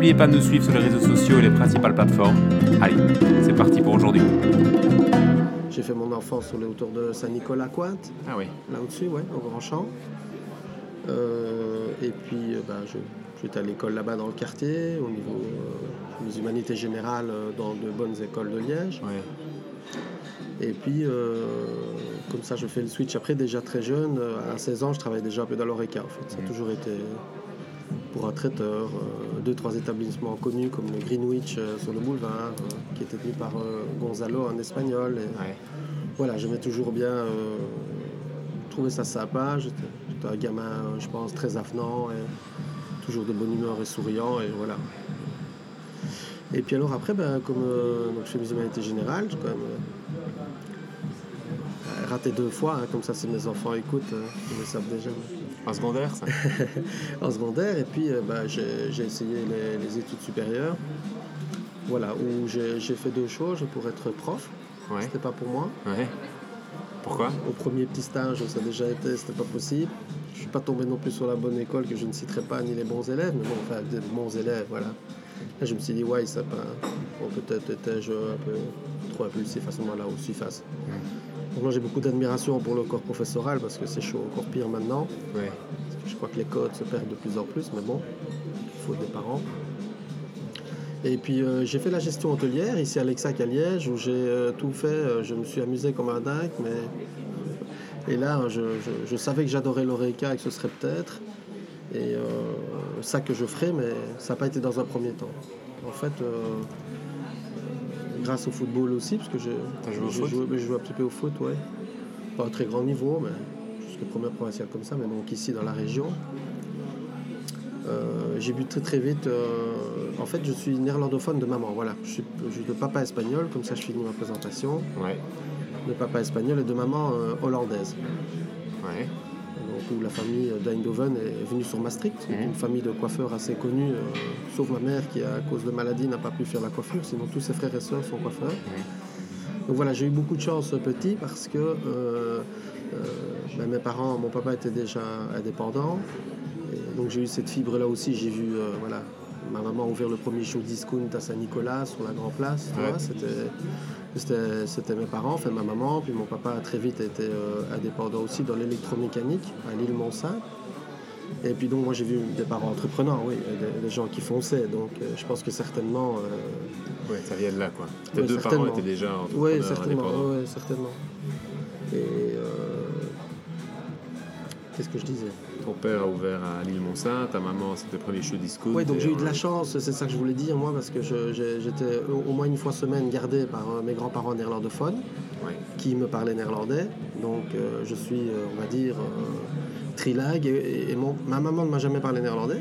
n'oubliez pas de nous suivre sur les réseaux sociaux et les principales plateformes. Allez, c'est parti pour aujourd'hui. J'ai fait mon enfance sur les hauteurs de Saint-Nicolas-Cointe, Ah oui. là au-dessus, ouais, au Grand Champ. Euh, et puis, euh, ben, je- j'étais à l'école là-bas dans le quartier, au niveau euh, des humanités générales, dans de bonnes écoles de Liège. Ouais. Et puis, comme ça, je fais le switch. Après, déjà très jeune, à 16 ans, je travaillais déjà un peu dans l'ORECA, en fait. Ça a Mhm. toujours été pour un traiteur, euh, deux, trois établissements connus comme le Greenwich euh, sur le boulevard, euh, qui était tenu par Gonzalo, un espagnol. Et, Ouais. Voilà, j'aimais toujours bien trouver ça sympa. J'étais un gamin, je pense, très avenant, et toujours de bonne humeur et souriant, et voilà. Et puis alors après, ben, comme euh, donc je fais mes humanités générales, j'ai quand même euh, raté deux fois, hein, comme ça si mes enfants écoutent, euh, ils le savent déjà. En secondaire, ça En secondaire, et puis euh, ben, j'ai essayé les, les études supérieures. Voilà, où j'ai fait deux choses pour être prof. Ouais. C'était pas pour moi. Ouais. Pourquoi? Au premier petit stage, ça a déjà été, c'était pas possible. Je suis pas tombé non plus sur la bonne école que je ne citerai pas, ni les bons élèves, mais bon, enfin, des bons élèves, voilà. Là, je me suis dit, ouais, ça pas. Bon, peut-être étais-je un peu trop impulsif à ce moment-là, ou si face. Moi, j'ai beaucoup d'admiration pour le corps professoral parce que c'est chaud, encore pire maintenant. Ouais. Je crois que les codes se perdent de plus en plus, mais bon, il faut des parents. Et puis euh, j'ai fait la gestion hôtelière ici à l'Exac à Liège où j'ai euh, tout fait. Euh, je me suis amusé comme un dingue, mais et là je, je- je savais que j'adorais l'oreca et que ce serait peut-être et euh, ça que je ferais, mais ça n'a pas été dans un premier temps. En fait, grâce au football aussi, parce que je, joué au je foot jouais- je jouais un petit peu au foot, ouais. Pas à très grand niveau, mais jusqu'à première provinciale comme ça, mais donc ici dans la région. Euh, j'ai vu très très vite. euh, en fait, je suis néerlandophone de maman. Voilà, je suis, je suis de papa espagnol. Comme ça, je finis ma présentation. Ouais. De papa espagnol et de maman euh, hollandaise. Ouais. Où la famille d'Eindhoven est venue sur Maastricht. C'est Mhm. une famille de coiffeurs assez connue, euh, sauf ma mère qui, à cause de maladie, n'a pas pu faire la coiffure. Sinon, tous ses frères et sœurs sont coiffeurs. Donc voilà, j'ai eu beaucoup de chance petit parce que euh, euh, ben, mes parents, mon papa était déjà indépendant. Et donc j'ai eu cette fibre-là aussi. J'ai vu, voilà, ma maman ouvrir le premier show discount à Saint-Nicolas sur la Grand Place. Ouais. C'était, c'était, mes parents, enfin ma maman. Puis mon papa a très vite été euh, indépendant aussi dans l'électromécanique à l'île Mont-Saint. Et puis donc moi j'ai vu des parents entrepreneurs, oui, des, des gens qui fonçaient. Donc euh, je pense que certainement... euh, Ouais, ça vient de là, quoi. Tes deux parents étaient déjà oui, entrepreneurs certainement. ouais, certainement. Et qu'est-ce que je disais? Ton père a ouvert à l'île Mont-Saint, ta maman c'était le premier show disco. Oui, donc j'ai eu de euh, la chance, c'est ça que je voulais dire moi, parce que j'étais au moins une fois semaine gardé par euh, mes grands-parents néerlandophones Ouais. qui me parlaient néerlandais. Donc euh, je suis, on va dire, euh, trilingue. Et, et mon- ma maman ne m'a jamais parlé néerlandais.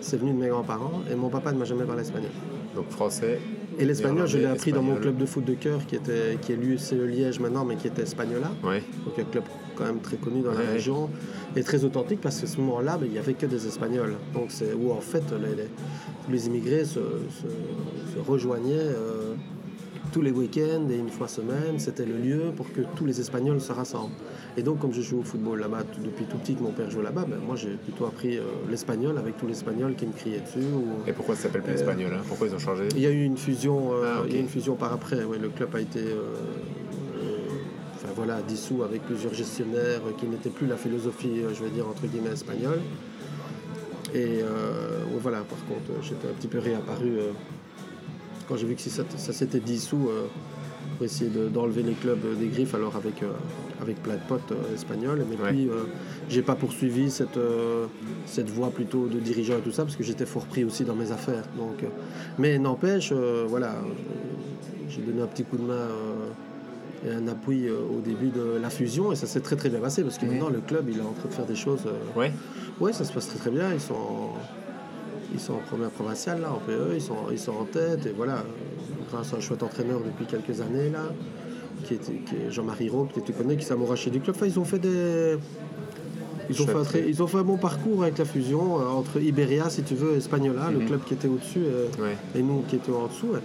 C'est venu de mes grands-parents. Et mon papa ne m'a jamais parlé espagnol. Donc français. Et l'espagnol, je l'ai appris dans mon club de foot de cœur qui, était, qui est l'USCE Liège maintenant, mais qui était Espagnola. Ouais. Donc un club quand même très connu dans la Ouais. région et très authentique parce qu'à ce moment-là, ben, il n'y avait que des Espagnols. Donc c'est où en fait les, les- les immigrés se, se- se rejoignaient euh, tous les week-ends et une fois semaine. C'était le lieu pour que tous les Espagnols se rassemblent. Et donc comme je joue au football là-bas depuis tout petit, que mon père jouait là-bas, ben, moi j'ai plutôt appris euh, l'espagnol avec tous les Espagnols qui me criaient dessus. ou- Et pourquoi ça s'appelle plus espagnol hein? Pourquoi ils ont changé? Il y a eu une fusion, euh, Ah, il y a une fusion par après. ouais, le club a été, voilà, dissous avec plusieurs gestionnaires qui n'étaient plus la philosophie, euh, je vais dire entre guillemets espagnole. Et euh, voilà, par contre, euh, j'étais un petit peu réapparu quand j'ai vu que ça, ça s'était dissous pour essayer de- d'enlever les clubs des griffes, alors avec, euh, avec plein de potes euh, espagnols. Mais Ouais. puis, euh, j'ai pas poursuivi cette, cette voie plutôt de dirigeant et tout ça, parce que j'étais fort pris aussi dans mes affaires. Donc, mais n'empêche, voilà, j'ai donné un petit coup de main et un appui euh, au début de la fusion, et ça s'est très très bien passé, parce que maintenant le club il est en train de faire des choses. euh, Ouais. Ouais, ça se passe très très bien. Ils sont en, ils sont en première provinciale, là, en PE, ils sont, ils sont en tête. Et voilà, grâce à un chouette entraîneur depuis quelques années, là, qui est, qui est Jean-Marie Rowe, que tu connais, qui s'est amouraché du club. Enfin, ils ont fait des. Ils ont fait, un Chouette. très- ils ont fait un bon parcours avec la fusion euh, entre Iberia, si tu veux, et Espagnola, le Mhm. club qui était au-dessus, euh, Ouais. et nous qui étions en dessous. ouais.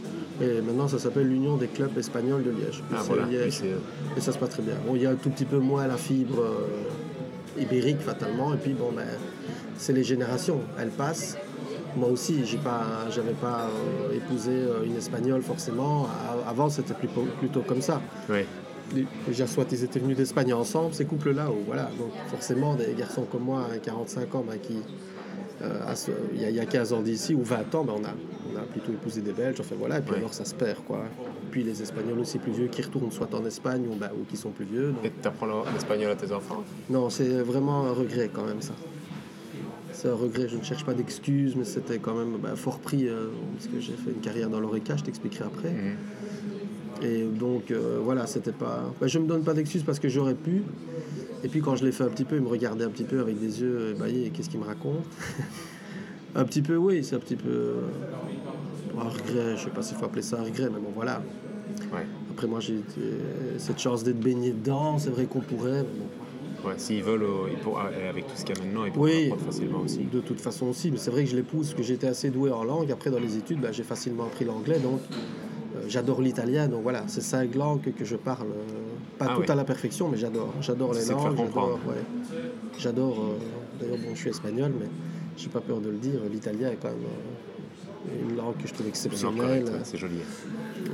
Et maintenant, ça s'appelle l'Union des clubs espagnols de Liège. Ah voilà. Liège. Oui, c'est- Et ça se passe très bien. Bon, il y a un tout petit peu moins la fibre euh, ibérique, fatalement. Et puis, bon, ben, c'est les générations. Elles passent. moi aussi, j'ai pas, j'avais pas euh, épousé euh, une espagnole forcément. Avant, c'était plutôt, plutôt comme ça. Ouais. Les- Déjà, soit ils étaient venus d'Espagne ensemble, ces couples-là, ou voilà. Donc, forcément, des garçons comme moi, à 45 ans, bah, qui, euh, ce- il y, a- il y a 15 ans d'ici, ou 20 ans, bah, on, a, on a plutôt épousé des Belges, enfin voilà, et puis Ouais. alors ça se perd, quoi. Puis les Espagnols aussi plus vieux qui retournent soit en Espagne ou, bah, ou qui sont plus vieux. donc- Et tu apprends l'espagnol à tes enfants? Non, c'est vraiment un regret quand même ça. C'est un regret, je ne cherche pas d'excuses, mais c'était quand même bah, fort pris, euh, parce que j'ai fait une carrière dans l'ORECA, je t'expliquerai après. Mhm. Et donc euh, voilà, c'était pas. bah, je me donne pas d'excuses parce que j'aurais pu. Et puis quand je l'ai fait un petit peu, il me regardait un petit peu avec des yeux ébahis, qu'est-ce qu'il me raconte? Un petit peu, oui, c'est un petit peu. euh, un regret, je sais pas s'il faut appeler ça un regret, mais bon voilà. Ouais. Après moi j'ai cette chance d'être baigné dedans, c'est vrai qu'on pourrait, mais bon. Ouais, s'ils veulent, euh, ils pour- avec tout ce qu'il y a maintenant, ils pourront Oui, facilement aussi. de toute façon aussi. Mais c'est vrai que je l'épouse, parce que j'étais assez doué en langue. Après, dans les études, bah, j'ai facilement appris l'anglais. Donc, euh, j'adore l'italien. Donc voilà, c'est cinq langues que, je parle. euh, pas Ah tout oui. à la perfection, mais j'adore. J'adore les langues. J'adore, ouais. J'adore. euh, D'ailleurs, bon, je suis espagnol, mais j'ai pas peur de le dire. L'italien est quand même euh, une langue que je trouve exceptionnelle. c'est joli.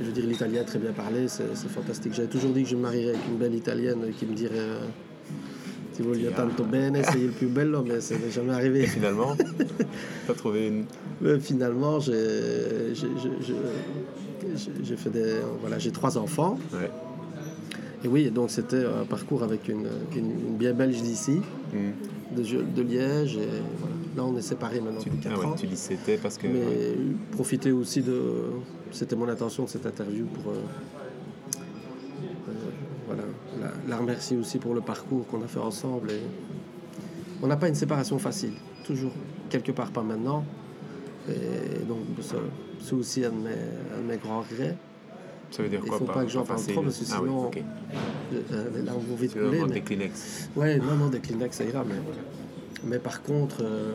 Je veux dire, l'italien très bien parlé, c'est c'est fantastique. J'avais toujours dit que je me marierais avec une belle italienne qui me dirait euh, Ti voglio tanto bene, sei il più bello, mais c'est jamais arrivé. Finalement, tu as trouvé une. Mais finalement, j'ai j'ai- fait des. Voilà, j'ai trois enfants. Ouais. Et oui, donc c'était un parcours avec une, une, une bien belge d'ici, Mhm. de, Liège. Et voilà. Là, on est séparés maintenant Tu, depuis ah 4 ouais, ans. tu dis c'était parce que. Mais ouais. profiter aussi de. C'était mon intention de cette interview pour. euh, euh, voilà, la, la remercier aussi pour le parcours qu'on a fait ensemble. Et on n'a pas une séparation facile, toujours quelque part pas maintenant. Et donc ça, c'est aussi un de, mes, un de mes grands regrets. Ça veut dire il quoi faut pas que j'en parle trop, parce que Ah oui, sinon- ok. Euh, Les larmes vont vite couler. mais- des Kleenex. Ouais, non, non, des Kleenex, ça ira. Mais, mais par contre, euh,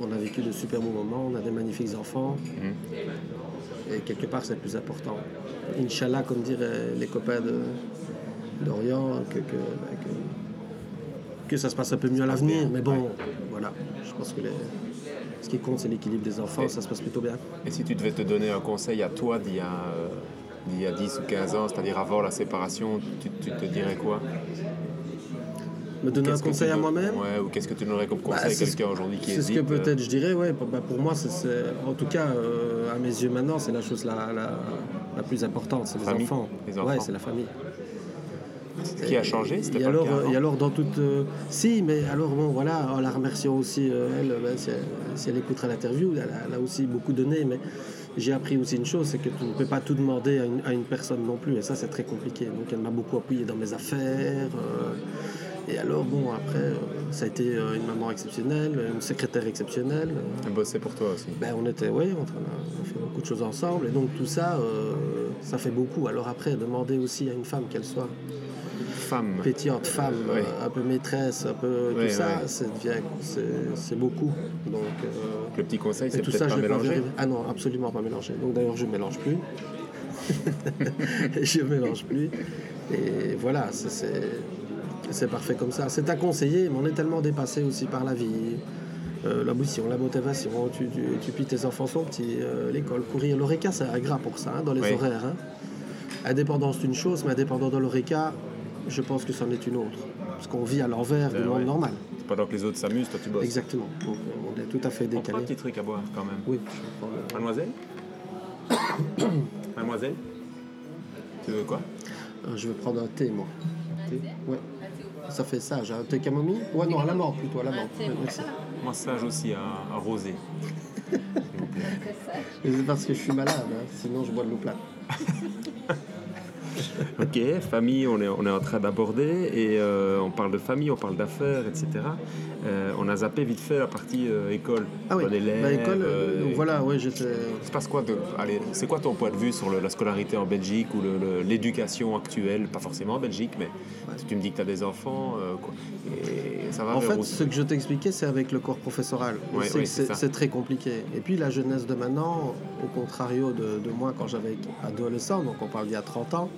on a vécu de super bons moments, on a des magnifiques enfants. Mhm. Et quelque part, c'est le plus important. Inch'Allah, comme diraient les copains de- d'Orient, que, que, bah, que, que ça se passe un peu mieux à l'avenir. Mais bon, ouais. voilà. Je pense que les- ce qui compte, c'est l'équilibre des enfants. Et- Ça se passe plutôt bien. Et si tu devais te donner un conseil à toi d'il y a, euh, d'il y a 10 ou 15 ans, c'est-à-dire avant la séparation, tu, tu te dirais quoi? Me donner un conseil à moi-même? Ouais, ou qu'est-ce que tu donnerais comme Bah, conseil à c'est ce- quelqu'un aujourd'hui qui C'est ce que euh, peut-être je dirais, ouais. Pour, bah, pour moi, c'est- en tout cas, euh, à mes yeux maintenant, c'est la chose la, la, la plus importante, c'est les enfants. les enfants. Ouais, c'est la famille. Qui a changé, et pas alors, cas et alors dans toute... euh, si, mais alors bon, voilà, en la remerciant aussi, euh, elle, ben, si, elle, si elle écoutera l'interview, elle, a- elle a aussi beaucoup donné, mais j'ai appris aussi une chose, c'est que tu ne peux pas tout demander à une, à une personne non plus, et ça c'est très compliqué. Donc elle m'a beaucoup appuyé dans mes affaires. euh, et alors, bon, après, ça a été une maman exceptionnelle, une secrétaire exceptionnelle. Elle bossait pour toi aussi. ben, on était, oui, on, a, fait beaucoup de choses ensemble. Et donc tout ça, ça fait beaucoup. Alors après, demander aussi à une femme qu'elle soit Femme. pétillante, femme, un peu maîtresse, un peu tout ça, c'est beaucoup. Donc, euh, Le petit conseil, c'est tout peut-être ça, pas vu- Ah non, absolument pas mélanger. Donc d'ailleurs, je ne mélange plus. je mélange plus. Et voilà, c'est- parfait comme ça. C'est à conseiller, mais on est tellement dépassé aussi par la vie. Euh, L'ambition, la motivation, tu, tu, tes enfants sont petits, euh, l'école, courir. L'ORECA, c'est agréable pour ça, hein, dans les Oui. horaires. hein. Indépendance, c'est une chose, mais indépendant dans l'ORECA, je pense que c'en est une autre. Parce qu'on vit à l'envers du Ben monde ouais. normal. Pendant que les autres s'amusent, toi tu bosses. Exactement. Donc on est tout à fait On prend un décalé. petit truc à boire quand même. Oui, Mademoiselle Mademoiselle Tu veux quoi? Euh, je vais prendre un thé, moi. Ouais. Ça fait sage, un thé camomille? Ouais, non, à la menthe plutôt, à la menthe. thé. Moi, sage aussi à, à rosé. C'est parce que je suis malade, hein, sinon je bois de l'eau plate. Ok, famille, on est, on est en train d'aborder et euh, on parle de famille, on parle d'affaires, etc. Euh, on a zappé vite fait la partie euh, école. Ah oui, élève, bah, école, donc voilà, ouais, j'étais. Se passe quoi de, allez, c'est quoi ton point de vue sur le- la scolarité en Belgique ou l'éducation actuelle? Pas forcément en Belgique, mais tu me dis que tu as des enfants, quoi. et ça va En fait, où ce que je t'expliquais, c'est avec le corps professoral. Ouais, c'est très compliqué. Et puis la jeunesse de maintenant, au contrario de, de moi quand j'avais adolescent, donc on parle d'il y a 30 ans,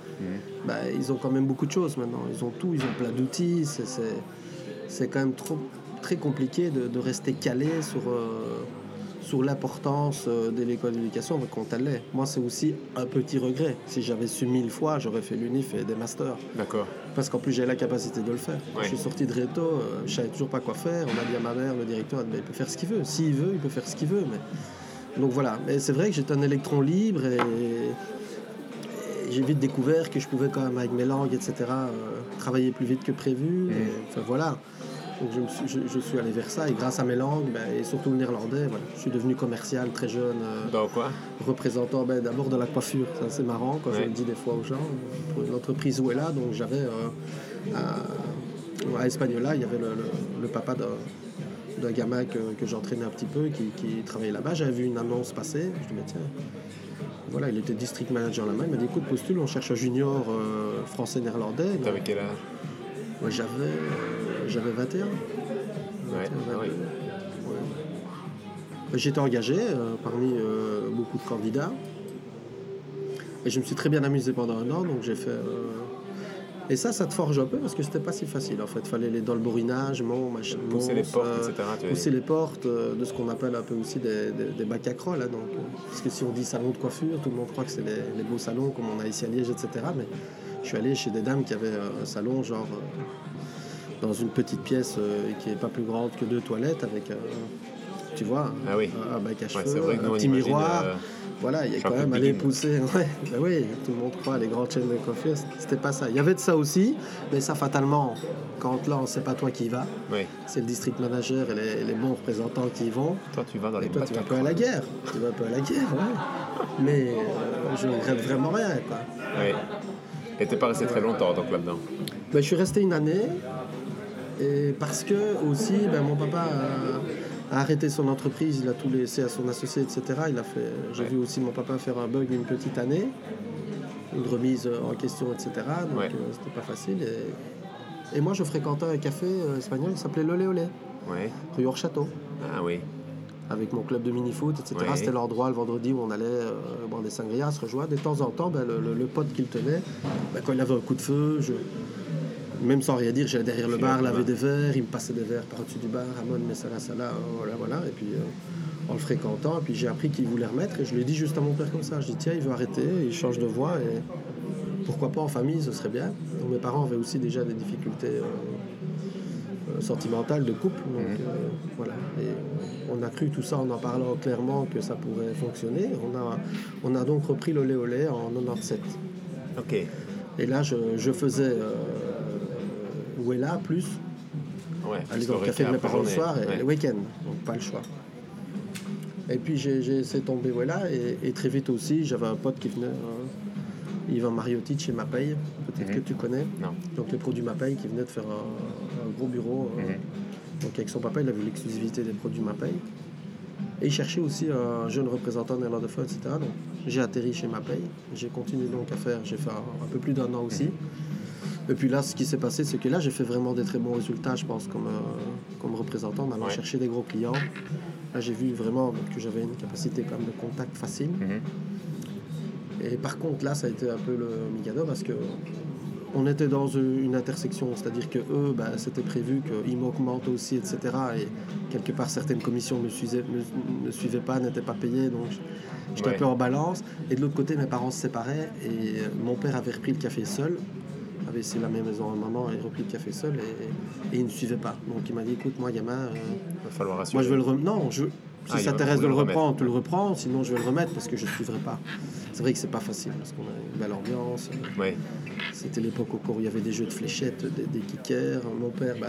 Bah, ils ont quand même beaucoup de choses maintenant. Ils ont tout, ils ont plein d'outils. C'est- quand même trop, très compliqué de, de rester calé sur, euh, sur l'importance euh, de l'école d'éducation quand elle l'est. Moi, c'est aussi un petit regret. Si j'avais su mille fois, j'aurais fait l'UNIF et des masters. D'accord. Parce qu'en plus, j'ai la capacité de le faire. Ouais. Je suis sorti de Réto, euh, je savais toujours pas quoi faire. On a dit à ma mère, le directeur, il peut faire ce qu'il veut. S'il veut, il peut faire ce qu'il veut. Mais... Donc voilà. Mais c'est vrai que j'étais un électron libre et j'ai vite découvert que je pouvais quand même, avec mes langues, etc., euh, travailler plus vite que prévu. Et, enfin voilà. Donc je, me suis, je, je suis allé vers ça et grâce à mes langues ben, et surtout le néerlandais, voilà, je suis devenu commercial très jeune. euh, Dans quoi? représentant ben, d'abord de la coiffure. C'est marrant quand je le dis des fois aux gens. Pour une entreprise où est là, donc j'avais euh, à, à Espagnola, il y avait le, le- le papa d'un gamin que, que j'entraînais un petit peu qui, qui travaillait là-bas. J'avais vu une annonce passer. Je dis, mais tiens, voilà, il était district manager là-bas. Il m'a dit, écoute, postule, on cherche un junior euh, français-néerlandais. T'avais quel âge? Moi, j'avais, j'avais 21. Ouais. 21, Ah oui. 22. Ouais. J'étais engagé euh, parmi euh, beaucoup de candidats. Et je me suis très bien amusé pendant un an, donc j'ai fait. Et ça, ça te forge un peu parce que c'était pas si facile en fait. Il fallait aller dans le bourrinage, mon, machin. Pousser les portes, euh, etc. Tu Pousser les portes euh, de ce qu'on appelle un peu aussi des, des, des bacs à crocs, là. Donc, euh, parce que si on dit salon de coiffure, tout le monde croit que c'est les, les beaux salons comme on a ici à Liège, etc. Mais je suis allé chez des dames qui avaient euh, un salon, genre euh, dans une petite pièce qui n'est pas plus grande que deux toilettes avec, tu vois, Ah oui. un, bac à cheveux, vrai un petit miroir. euh, Voilà, il y a quand même aller Biguin. pousser. Ouais, ben oui, tout le monde croit les grandes chaînes de coiffure, c'était pas ça. Il y avait de ça aussi, mais ça fatalement, quand là, c'est pas toi qui y vas, Oui. c'est le district manager et les, les bons représentants qui y vont. Toi, tu vas dans les Et toi, tu vas à un peu à la guerre. Tu vas un peu à la guerre, ouais. Mais euh, je ne regrette vraiment rien, quoi. Oui. Et t'es pas resté très longtemps donc là-dedans? Ben, je suis resté une année. Et parce que aussi, ben, mon papa a, a arrêté son entreprise, il a tout laissé à son associé, etc. Il a fait, j'ai Ouais. vu aussi mon papa faire un bug une petite année, une remise en question, etc. Donc Ouais. euh, c'était pas facile. Et, et moi, je fréquentais un café euh, espagnol qui s'appelait Lolé Olé, Oui. rue Hors-Château. Ah oui. avec mon club de mini-foot, etc. Ouais. C'était l'endroit le vendredi où on allait euh, boire des sangrias, se rejoindre. De temps en temps, ben, le, le- le pote qu'il tenait, ben, quand il avait un coup de feu, je... même sans rien dire, j'allais derrière le bar, laver des verres, il me passait des verres par-dessus du bar, Ramon, mais ça là, ça là, voilà, voilà. Et puis euh, en le fréquentant, et puis j'ai appris qu'il voulait remettre, et je l'ai dit juste à mon père comme ça. Je dis, tiens, il veut arrêter, il change de voie, et pourquoi pas en famille, ce serait bien. Donc, mes parents avaient aussi déjà des difficultés. euh, euh, sentimentale de couple. Donc, Mhm. euh, voilà. Et on a cru tout ça en en parlant clairement que ça pourrait fonctionner. On a, on a donc repris le lait au lait en 97. Ok. Et là, je, je faisais euh, Wella plus, Ouais. aller dans le café de mes après parents le soir et Ouais. le week-end. Donc pas le choix. Et puis j'ai j'ai laissé tomber Wella et, et très vite aussi, j'avais un pote qui venait, euh, Yvan Mariotti de chez Mapaye, peut-être Mhm. que tu connais. Non. Donc les produits Mapaye qui venaient de faire un, un gros bureau. euh, Mhm. Donc avec son papa, il avait l'exclusivité des produits Mapaye. Et il cherchait aussi un jeune représentant néerlandophone, etc. Donc j'ai atterri chez Mapaye. J'ai continué donc à faire, j'ai fait un, un peu plus d'un an aussi. Et puis là, ce qui s'est passé, c'est que là, j'ai fait vraiment des très bons résultats, je pense, comme, euh, comme représentant, en allant Ouais. chercher des gros clients. Là, j'ai vu vraiment que j'avais une capacité quand même de contact facile. Mhm. Et par contre, là, ça a été un peu le Mikado parce que on était dans une intersection, c'est-à-dire que eux, bah, c'était prévu qu'ils m'augmentent aussi, etc. Et quelque part, certaines commissions ne suivaient, pas, n'étaient pas payées, donc j'étais Ouais. un peu en balance. Et de l'autre côté, mes parents se séparaient et mon père avait repris le café seul, avait laissé la même maison à maman et repris le café seul et, et il ne suivait pas. Donc il m'a dit, écoute, moi, gamin, euh, Va falloir assurer. moi, je vais le remettre. Non, je... si Ah, ça t'intéresse de le le reprendre, tu le reprends. Sinon, je vais le remettre parce que je ne suivrai pas. C'est vrai que c'est pas facile parce qu'on a une belle ambiance. C'était l'époque au cours où il y avait des jeux de fléchettes, des, des kickers. Mon père, bah,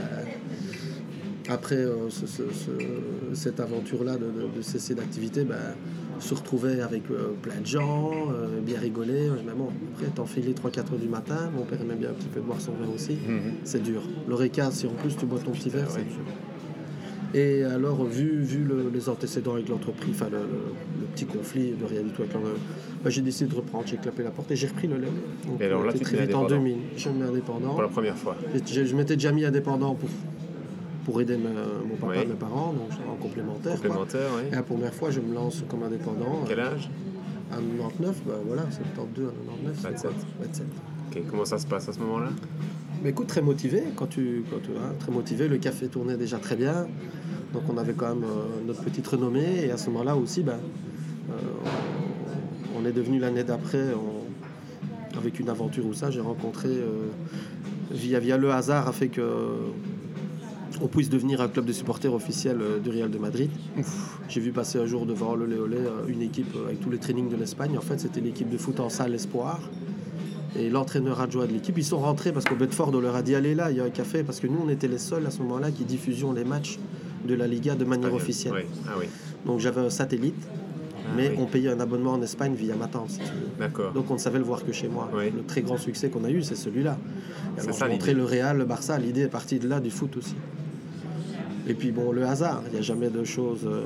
après euh, ce- ce- ce- cette aventure-là de, de- de cesser d'activité, bah, se retrouvait avec euh, plein de gens, euh, bien rigoler. Mais bon, après, t'enfiler 3-4 heures du matin. Mon père aimait bien un petit peu boire son vin aussi. Mhm. C'est dur. L'oreca, si en plus tu bois ton petit verre, c'est dur. Et alors, vu, vu le- les antécédents avec l'entreprise, enfin le, le- le petit conflit de rien du tout avec l'entreprise, j'ai décidé de reprendre, j'ai clapé la porte et j'ai repris le lait. Donc, Et alors là, tu très vite en indépendant. 2000. Je me mets indépendant. Pour la première fois. Je, je m'étais déjà mis indépendant pour, pour aider mon papa Oui. et mes parents, donc en complémentaire. Complémentaire, Et oui. la première fois, je me lance comme indépendant. Quel âge? À 99, bah voilà, 72 à 99. c'est 27. quoi 27. Ok, Comment ça se passe à ce moment-là? Mais écoute, très motivé, quand tu, quand tu hein, très motivé, le café tournait déjà très bien. Donc on avait quand même euh, notre petite renommée. Et à ce moment-là aussi, ben, euh, on est devenu l'année d'après, avec une aventure où ça, j'ai rencontré, euh, via, via le hasard, a fait que on puisse devenir un club de supporters officiel euh, du Real de Madrid. J'ai vu passer un jour devant le Léolé euh, une équipe euh, avec tous les trainings de l'Espagne. En fait, c'était l'équipe de foot en salle Espoir. Et l'entraîneur adjoint de l'équipe, ils sont rentrés parce qu'au Bedford, on leur a dit allez là, il y a un café. Parce que nous, on était les seuls à ce moment-là qui diffusions les matchs de la Liga de manière officielle. Oui. Ah oui, Donc j'avais un satellite, Ah mais oui. on payait un abonnement en Espagne via ma tante. si tu veux. d'accord. Donc on ne savait le voir que chez moi. Oui. Le très grand succès qu'on a eu, c'est celui-là. Alors, ça, je montrais le Real, le Barça, l'idée est partie de là, du foot aussi. Et puis bon, le hasard, il n'y a jamais de choses. euh,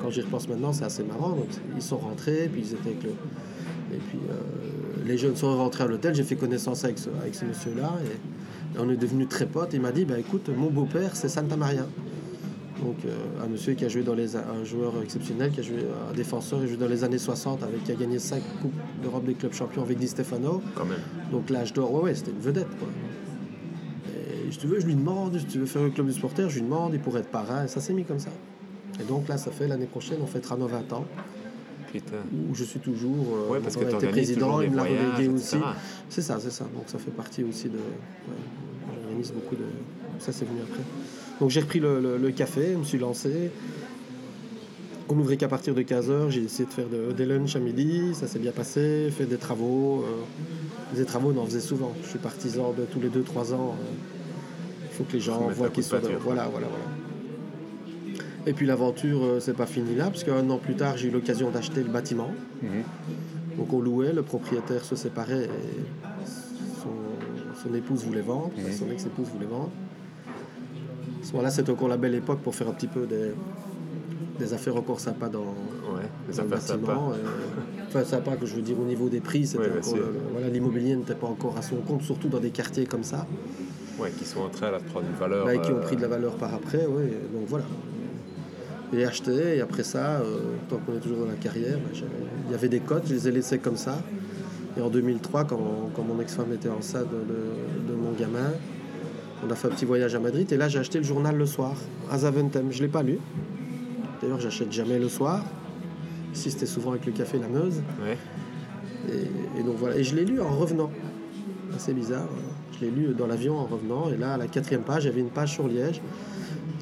quand j'y repense maintenant, c'est assez marrant. Donc, ils sont rentrés, puis ils étaient avec le. Et puis euh, les jeunes sont rentrés à l'hôtel, j'ai fait connaissance avec ce, avec ce monsieur-là, et, et on est devenus très potes. Il m'a dit bah, écoute, mon beau-père, c'est Santa Maria. Donc euh, un monsieur qui a joué dans les un joueur exceptionnel, qui a joué un défenseur, qui a joué dans les années 60 avec qui a gagné 5 coupes d'Europe des clubs champions avec Di Stefano. Quand même. Donc l'âge d'or, ouais, ouais, c'était une vedette quoi. Si tu veux, je lui demande, si tu veux faire le club du supporter, je lui demande, il pourrait être parrain, et ça s'est mis comme ça. Et donc là, ça fait l'année prochaine, on fêtera nos 20 ans, Putain. où je suis toujours. euh, Ouais, parce que a été t'organises président, il me l'a relégué aussi. C'est ça, c'est ça. Donc ça fait partie aussi de. ouais, J'organise beaucoup de. Ça, c'est venu après. Donc j'ai repris le, le- le café, je me suis lancé. On n'ouvrait qu'à partir de 15h. J'ai essayé de faire de- des lunchs à midi. Ça s'est bien passé. Fait des travaux. euh, des travaux, on en faisait souvent. Je suis partisan de tous les 2-3 ans. euh, faut que les gens voient qu'ils sont. de-. Voilà, voilà, voilà. Et puis l'aventure, euh, c'est pas fini là, parce qu'un an plus tard, j'ai eu l'occasion d'acheter le bâtiment. Mhm. Donc on louait, le propriétaire se séparait et son, son épouse voulait vendre, enfin, son ex-épouse voulait vendre. À ce moment-là, c'était encore la belle époque pour faire un petit peu des, des affaires encore sympas dans, Ouais, dans le bâtiment. euh, enfin, sympa que je veux dire au niveau des prix, c'était Ouais, voilà, l'immobilier n'était pas encore à son compte, surtout dans des quartiers comme ça, Ouais, qui sont en train là, de prendre une valeur. bah, et qui ont euh, pris de la valeur par après. ouais, donc voilà. Et acheté, et après ça, euh, tant qu'on est toujours dans la carrière, bah, il y avait des cotes, je les ai laissées comme ça. Et en 2003, quand, quand mon ex-femme était enceinte de, de- de mon gamin, on a fait un petit voyage à Madrid. Et là, j'ai acheté le journal le soir, à Zaventem. Je ne l'ai pas lu. D'ailleurs, j'achète jamais le soir. Ici, c'était souvent avec le café La Meuse. Ouais. Et, et donc voilà. Et je l'ai lu en revenant. Assez bizarre. hein. Je l'ai lu dans l'avion en revenant. Et là, à la quatrième page, il y avait une page sur Liège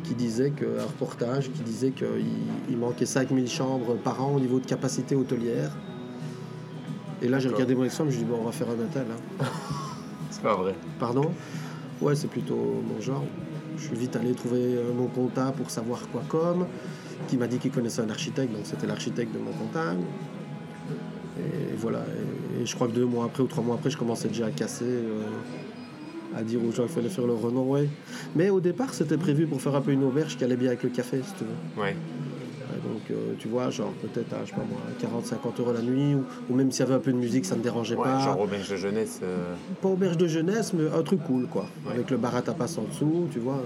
qui disait que, un reportage qui disait qu'il il manquait 5000 chambres par an au niveau de capacité hôtelière. Et là, j'ai regardé mon ex-femme, je lui ai dit, bon, on va faire un hôtel. hein. C'est pas vrai. Pardon? Ouais, c'est plutôt mon genre. Je suis vite allé trouver euh, mon comptable pour savoir quoi comme, qui m'a dit qu'il connaissait un architecte, donc c'était l'architecte de mon comptable. Et voilà. Et, et je crois que deux mois après ou trois mois après, je commençais déjà à casser, euh, à dire aux gens qu'il fallait faire le renom, ouais. Mais au départ, c'était prévu pour faire un peu une auberge qui allait bien avec le café, si tu veux. Ouais. Donc, euh, tu vois, genre peut-être à, je sais pas moi, 40-50 euros la nuit, ou, ou même s'il y avait un peu de musique, ça ne dérangeait Ouais, pas genre auberge de jeunesse. euh, pas auberge de jeunesse, mais un truc cool, quoi. Ouais. Avec le bar à tapas en dessous, tu vois.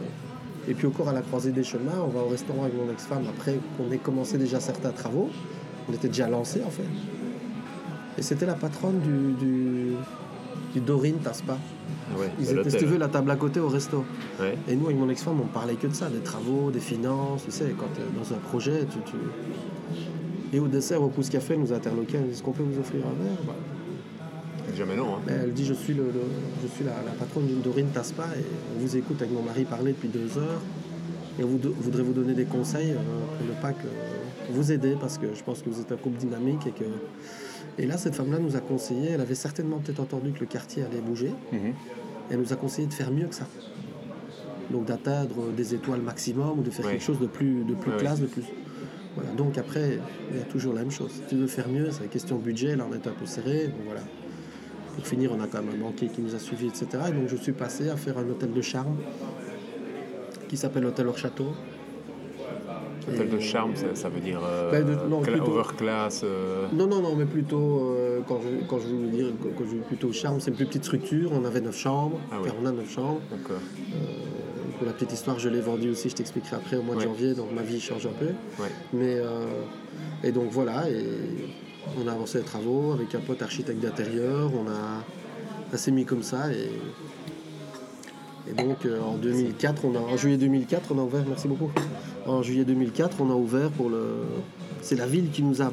Et puis encore à la croisée des chemins, on va au restaurant avec mon ex-femme après qu'on ait commencé déjà certains travaux. On était déjà lancé en fait. Et c'était la patronne du, du, du Dorine Taspa. Ah ouais, Ils étaient, si tu veux, la table à côté au resto. Ouais. Et nous, avec mon ex-femme, on parlait que de ça, des travaux, des finances, tu sais, quand tu es dans un projet, tu, tu- Et au dessert, au pouce café, elle nous a interloqué, elle nous dit, est-ce qu'on peut vous offrir un verre? Bah, Jamais non. Hein. Ben, elle dit je suis, le, le- je suis la, la patronne d'une Dorine Taspa et on vous écoute avec mon mari parler depuis deux heures et on vous do- voudrait vous donner des conseils euh, pour ne pas que vous aider parce que je pense que vous êtes un couple dynamique et que et là cette femme-là nous a conseillé elle avait certainement peut-être entendu que le quartier allait bouger Mhm. elle nous a conseillé de faire mieux que ça donc d'atteindre des étoiles maximum ou de faire Ouais. quelque chose de plus de plus Ouais, classe de plus voilà donc après il y a toujours la même chose si tu veux faire mieux c'est une question budget là on est un peu serré donc voilà pour finir, on a quand même un banquier qui nous a suivis, etc. Et donc je suis passé à faire un hôtel de charme qui s'appelle l'hôtel hors château. Hôtel de charme, ça, ça veut dire. euh, Ben, de- non, plutôt- overclass. euh, Non, non, non, mais plutôt, euh, quand, je, quand je veux dire, quand je veux plutôt charme, c'est une plus petite structure. On avait neuf chambres. Ah oui. Enfin, on a neuf chambres. D'accord. Pour la petite histoire, je l'ai vendu aussi, je t'expliquerai après au mois de Ouais. janvier, donc ma vie change un peu. Ouais. Mais, euh, et donc voilà, et on a avancé les travaux avec un pote architecte d'intérieur, on a, s'est mis comme ça et Et donc euh, en 2004, on a, en juillet 2004, on a ouvert, merci beaucoup. En juillet 2004, on a ouvert pour le. C'est la ville qui nous a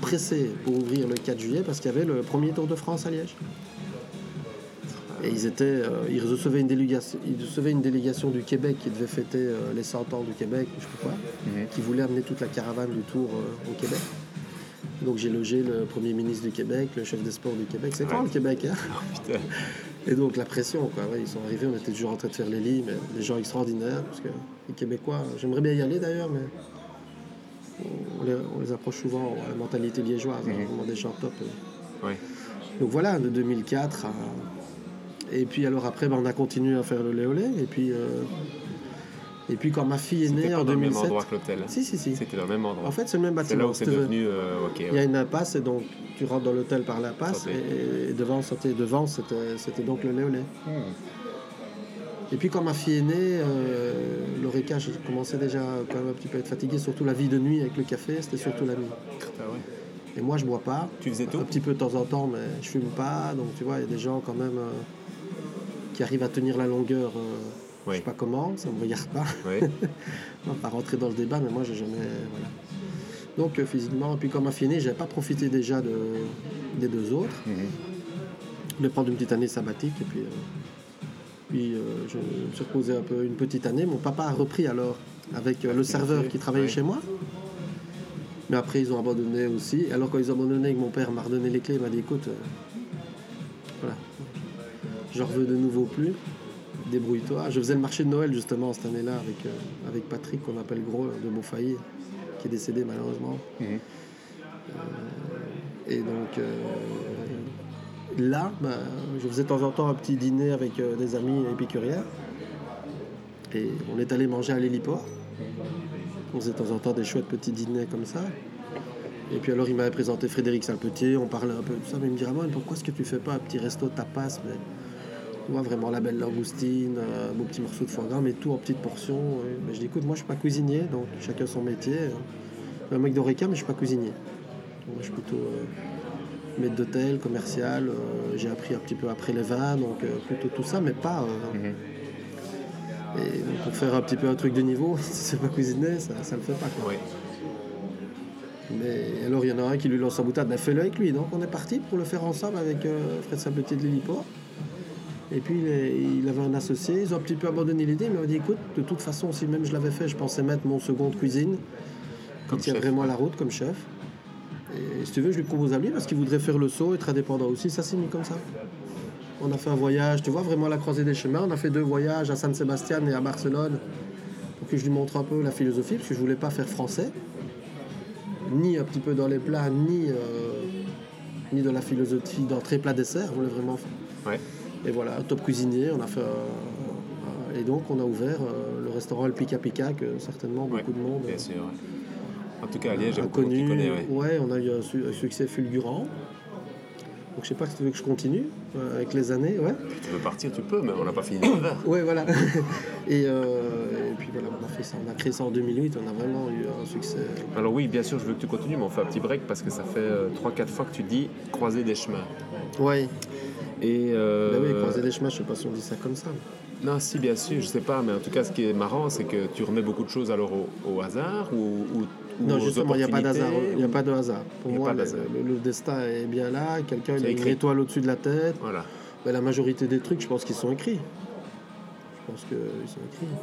pressé pour ouvrir le 4 juillet parce qu'il y avait le premier Tour de France à Liège. Et ils étaient, euh, ils recevaient une délégation, ils recevaient une délégation du Québec qui devait fêter euh, les 100 ans du Québec, je sais pas quoi, qui voulait amener toute la caravane du Tour au Québec. Donc j'ai logé le premier ministre du Québec, le chef des sports du Québec. C'est grand Ouais. le Québec, hein? Putain. Et donc la pression, quoi. Ouais, ils sont arrivés, on était toujours en train de faire les lits, mais des gens extraordinaires, parce que les Québécois, j'aimerais bien y aller d'ailleurs, mais on les, on les approche souvent à la mentalité liégeoise, hein, Mhm. vraiment des gens top. euh. Ouais. Donc voilà, de 2004 à... Et puis alors après, ben, on a continué à faire le léolé, et puis, euh, et puis quand ma fille est C'était née en dans le même 2007... endroit que l'hôtel. Si, si, si. C'était dans le même endroit. En fait, c'est le même c'est bâtiment. là où c'est C'était- devenu. euh, il y a une impasse et donc tu rentres dans l'hôtel par l'impasse Sauter. et, et devant, c'était devant, c'était c'était donc le lait au lait. Et puis quand ma fille est née, euh, l'oreca, je commençais déjà quand même un petit peu à être fatigué, surtout la vie de nuit avec le café, c'était surtout la nuit. Ah ouais. Et moi je bois pas, Tu faisais tout? Un petit peu de temps en temps, mais je fume pas, donc tu vois, il y a des gens quand même euh, qui arrivent à tenir la longueur, euh, je Oui. sais pas comment, ça me regarde pas. Oui. On va pas rentrer dans le débat, mais moi, j'ai jamais. Voilà. Donc, euh, physiquement, et puis est née, j'avais pas profité déjà de, des deux autres. Mhm. Je voulais prendre une petite année sabbatique, et puis, euh, puis euh, je me suis reposé un peu une petite année. Mon papa a repris alors avec le serveur qui travaillait chez moi. Mais après, ils ont abandonné aussi. Alors, quand ils ont abandonné, que mon père m'a redonné les clés, il m'a dit écoute, voilà, je veux de nouveau plus. Débrouille-toi. Je faisais le marché de Noël justement cette année-là avec, euh, avec Patrick, qu'on appelle Gros, de Beaufailly, qui est décédé malheureusement. Mhm. Et donc euh, là, bah, je faisais de temps en temps un petit dîner avec euh, des amis épicuriens. Et on est allé manger à l'héliport. On faisait de temps en temps des chouettes petits dîners comme ça. Et puis alors il m'avait présenté Frédéric Salpetier, on parlait un peu de ça, mais il me dit Ramon, pourquoi est-ce que tu fais pas un petit resto tapas mais, Tu vois, vraiment la belle langoustine, un beau petit morceau de foie gras, mais tout en petites portions. Mais je dis écoute, moi je suis pas cuisinier, donc chacun son métier. Je suis un mec d'Oreca, mais je suis pas cuisinier. Donc, moi, je suis plutôt euh, maître d'hôtel, commercial. euh, j'ai appris un petit peu après les vins, donc euh, plutôt tout ça, mais pas. euh, Mhm. Et donc, pour faire un petit peu un truc de niveau, si c'est pas cuisiner, ça, ça le fait pas. Quoi. Mais alors il y en a un qui lui lance en boutade, ben fais-le avec lui. Donc on est parti pour le faire ensemble avec euh, Fred Sabetier de l'Héliport. Et puis il, avait un associé, ils ont un petit peu abandonné l'idée, mais m'a dit écoute, de toute façon, si même je l'avais fait, je pensais mettre mon second de cuisine, qui tient vraiment la route comme chef. Et si tu veux, je lui propose à lui parce qu'il voudrait faire le saut, être indépendant aussi, ça s'est mis comme ça. On a fait un voyage, tu vois, vraiment à la croisée des chemins. On a fait deux voyages à San Sebastian et à Barcelone pour que je lui montre un peu la philosophie, parce que je voulais pas faire français, ni un petit peu dans les plats, ni, euh, ni de la philosophie d'entrée plat dessert. Je voulais vraiment. Ouais. Et voilà, un top cuisinier. On a fait. euh, et donc, on a ouvert euh, le restaurant El Pika Pika, que certainement Ouais, beaucoup de monde Bien sûr. ouais. En tout cas, à Liège, connu. connaît. ouais. Ouais, on a eu un, su- un succès fulgurant. Donc, je sais pas si tu veux que je continue euh, avec les années. Ouais. Tu veux partir, tu peux, mais on n'a pas fini le verre. Ouais, voilà. et, euh, et puis voilà, on a fait ça. On a créé ça en 2008. On a vraiment eu un succès. Alors oui, bien sûr, je veux que tu continues, mais on fait un petit break parce que ça fait 3-4 fois que tu dis croiser des chemins. Ouais. Et euh, Ben oui, croiser les chemins, je sais pas si on dit ça comme ça. Non, si, bien sûr, je sais pas, mais en tout cas, ce qui est marrant, c'est que tu remets beaucoup de choses alors au, au hasard ou Non, justement, il n'y a pas d'hasard. Il n'y a pas de hasard. Pour moi, le, le- le destin est bien là. Quelqu'un il a une étoile au-dessus de la tête. Voilà. Ben, la majorité des trucs, je pense qu'ils sont écrits. Je pense qu'ils sont écrits.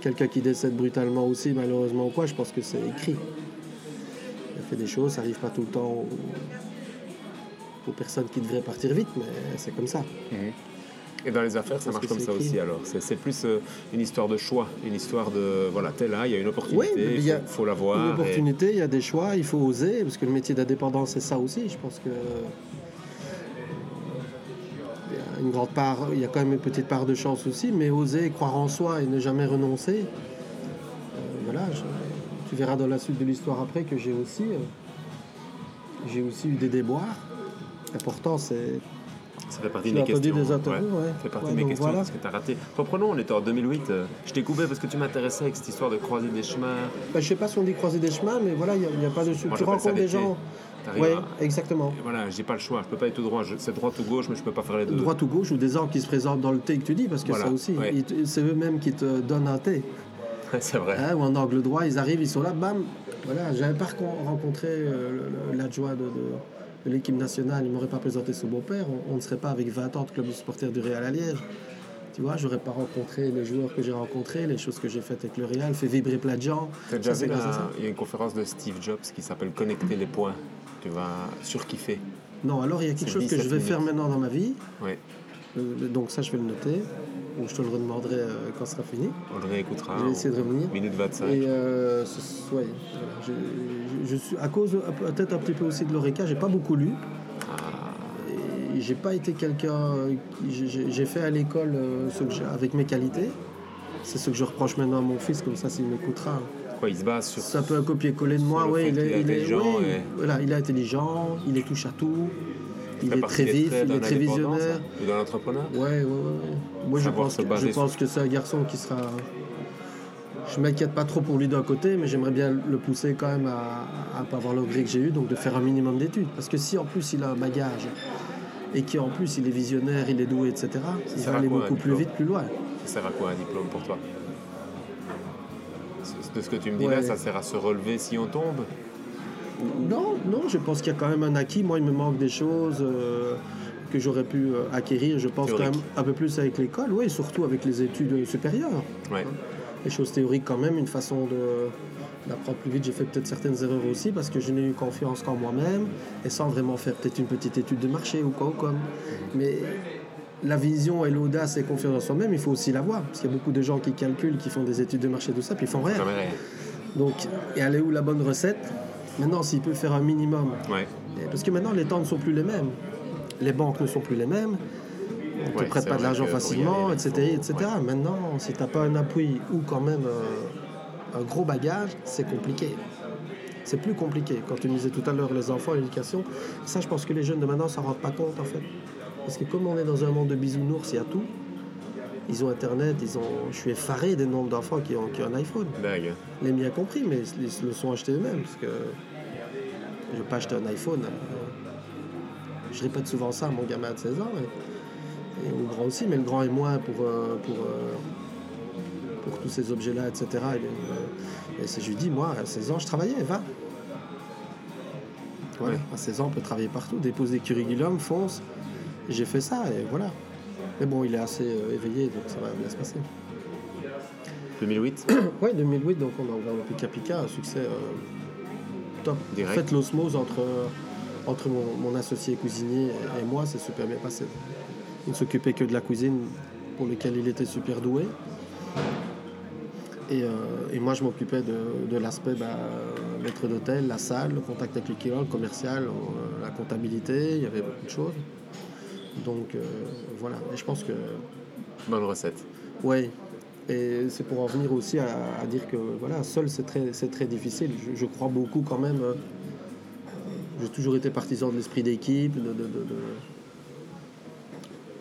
Quelqu'un qui décède brutalement aussi, malheureusement ou quoi, je pense que c'est écrit. Il a fait des choses, ça n'arrive pas tout le temps aux, aux personnes qui devraient partir vite, mais c'est comme ça. Et dans les affaires, ça marche comme ça aussi alors. C'est plus euh, une histoire de choix, une histoire de voilà, t'es là, il y a une Oui, opportunité, il a faut, faut la voir. Une et- opportunité, il y a des choix, il faut oser, parce que le métier d'indépendant, c'est ça aussi. Je pense que il y a une grande part, il y a quand même une petite part de chance aussi, mais oser, croire en soi et ne jamais renoncer. euh, voilà, je- tu verras dans la suite de l'histoire après que j'ai aussi, euh, j'ai aussi eu des déboires. L'important, c'est Ça fait partie Tu questions. des interviews, ouais. Ça fait partie Ouais, de mes questions voilà. parce que tu as raté. Reprenons, on était en 2008. euh, je t'ai coupé parce que tu m'intéressais avec cette histoire de croiser des chemins. Bah, je sais pas si on dit croiser des chemins, mais voilà, il n'y a, pas de. tu j'appelle ça rencontres des gens, Oui, à- exactement. et Voilà, j'ai pas le choix. Je peux pas être tout droit. Je- C'est droite ou gauche, mais je peux pas faire les deux. Droite ou gauche, ou des arbres qui se présentent dans le thé que tu dis, parce que Voilà, ça aussi, ouais. c'est eux-mêmes qui te donnent un thé. c'est vrai. Hein, ou en angle droit, ils arrivent, ils sont là, bam. Voilà, j'avais pas rencontré euh, l'adjoint de, de- de l'équipe nationale, il m'aurait pas présenté son beau-père, on, on ne serait pas avec 20 ans de club de supporters du Real à Liège. Tu vois, j'aurais pas rencontré les joueurs que j'ai rencontrés, les choses que j'ai faites avec le Real, fait vibrer plein de gens. Déjà vu la-. Il y a une conférence de Steve Jobs qui s'appelle Connecter les points. Tu vas surkiffer. Non, alors il y a quelque chose que je 17 vais faire maintenant dans ma vie, Ouais. euh, donc ça je vais le noter, je te le redemanderai euh, quand ce sera fini. On le réécoutera. Je vais essayer de revenir. Minute 25. Et euh, ce- ouais, voilà, je, je- je suis à cause euh, peut-être un petit peu aussi de l'Oreca, j'ai pas beaucoup lu. Et j'ai pas été quelqu'un. j'ai- fait à l'école ce que j'ai- avec mes qualités. C'est ce que je reproche maintenant à mon fils, comme ça s'il m'écoutera. Quoi, il se base sur. C'est un peu un copier-coller de moi, Il est, il oui, et- voilà, il est intelligent, il est touche à tout, il est très vif, il est très visionnaire. Ou d'un entrepreneur Ouais, ouais, ouais. Moi, je pense, je pense que c'est un garçon qui sera. Je m'inquiète pas trop pour lui d'un côté, mais j'aimerais bien le pousser quand même à ne pas avoir le que j'ai eu, donc de faire un minimum d'études. Parce que si en plus il a un bagage et qu'en plus il est visionnaire, il est doué, etc., il va aller beaucoup plus vite, plus loin. Ça sert à quoi un diplôme pour toi? De ce que tu me dis Ouais. là, ça sert à se relever si on tombe? Non, non, je pense qu'il y a quand même un acquis. Moi, il me manque des choses euh, que j'aurais pu euh, acquérir, je pense Théorique. quand même un peu plus avec l'école, oui, surtout avec les études supérieures. Ouais. les choses théoriques quand même, une façon de d'apprendre plus vite. J'ai fait peut-être certaines erreurs aussi parce que je n'ai eu confiance qu'en moi-même et sans vraiment faire peut-être une petite étude de marché ou quoi ou comme. Mais la vision et l'audace et confiance en soi-même, il faut aussi l'avoir parce qu'il y a beaucoup de gens qui calculent, qui font des études de marché tout ça, puis ils font rien. Donc, et elle est où la bonne recette Maintenant, s'il peut faire un minimum, Ouais. parce que maintenant les temps ne sont plus les mêmes, les banques ne sont plus les mêmes. On ne Ouais, te prête pas de l'argent facilement, aller, etc. etc. Maintenant, si tu n'as pas un appui ou quand même euh, un gros bagage, c'est compliqué. C'est plus compliqué. Quand tu me disais tout à l'heure les enfants, l'éducation, ça je pense que les jeunes de maintenant ne s'en rendent pas compte en fait. Parce que comme on est dans un monde de bisounours, il y a tout. Ils ont Internet, ils ont... je suis effaré des nombres d'enfants qui ont, qui ont un iPhone. Dingue. Les miens compris, mais ils se le sont achetés eux-mêmes. Parce que je ne vais pas acheter un iPhone. Je répète souvent ça à mon gamin de 16 ans. Et, et au grand aussi, mais le grand est moins pour, euh, pour, euh, pour tous ces objets-là, etc. Et, euh, et c'est- je lui dis, moi, à 16 ans, je travaillais, va. Voilà, Ouais. à 16 ans, on peut travailler partout, dépose des curriculums, fonce. Et J'ai fait ça, et voilà. Mais bon, il est assez éveillé, donc ça va bien se passer. 2008 Oui, 2008, donc on a ouvert le Pika Pika, un succès euh, top. Direct. En fait, l'osmose entre, entre mon, mon associé cuisinier et moi, c'est super bien passé. Il ne s'occupait que de la cuisine, pour laquelle il était super doué. Et, euh, et moi, je m'occupais de, de l'aspect bah, maître d'hôtel, la salle, le contact avec les clients, le commercial, euh, la comptabilité, il y avait beaucoup de choses. Donc euh, voilà, et je pense que Bonne recette. oui, et c'est pour en venir aussi à, à dire que voilà, seul c'est très, c'est très difficile. Je, je crois beaucoup quand même. euh, j'ai toujours été partisan de l'esprit d'équipe. De, de- de- de-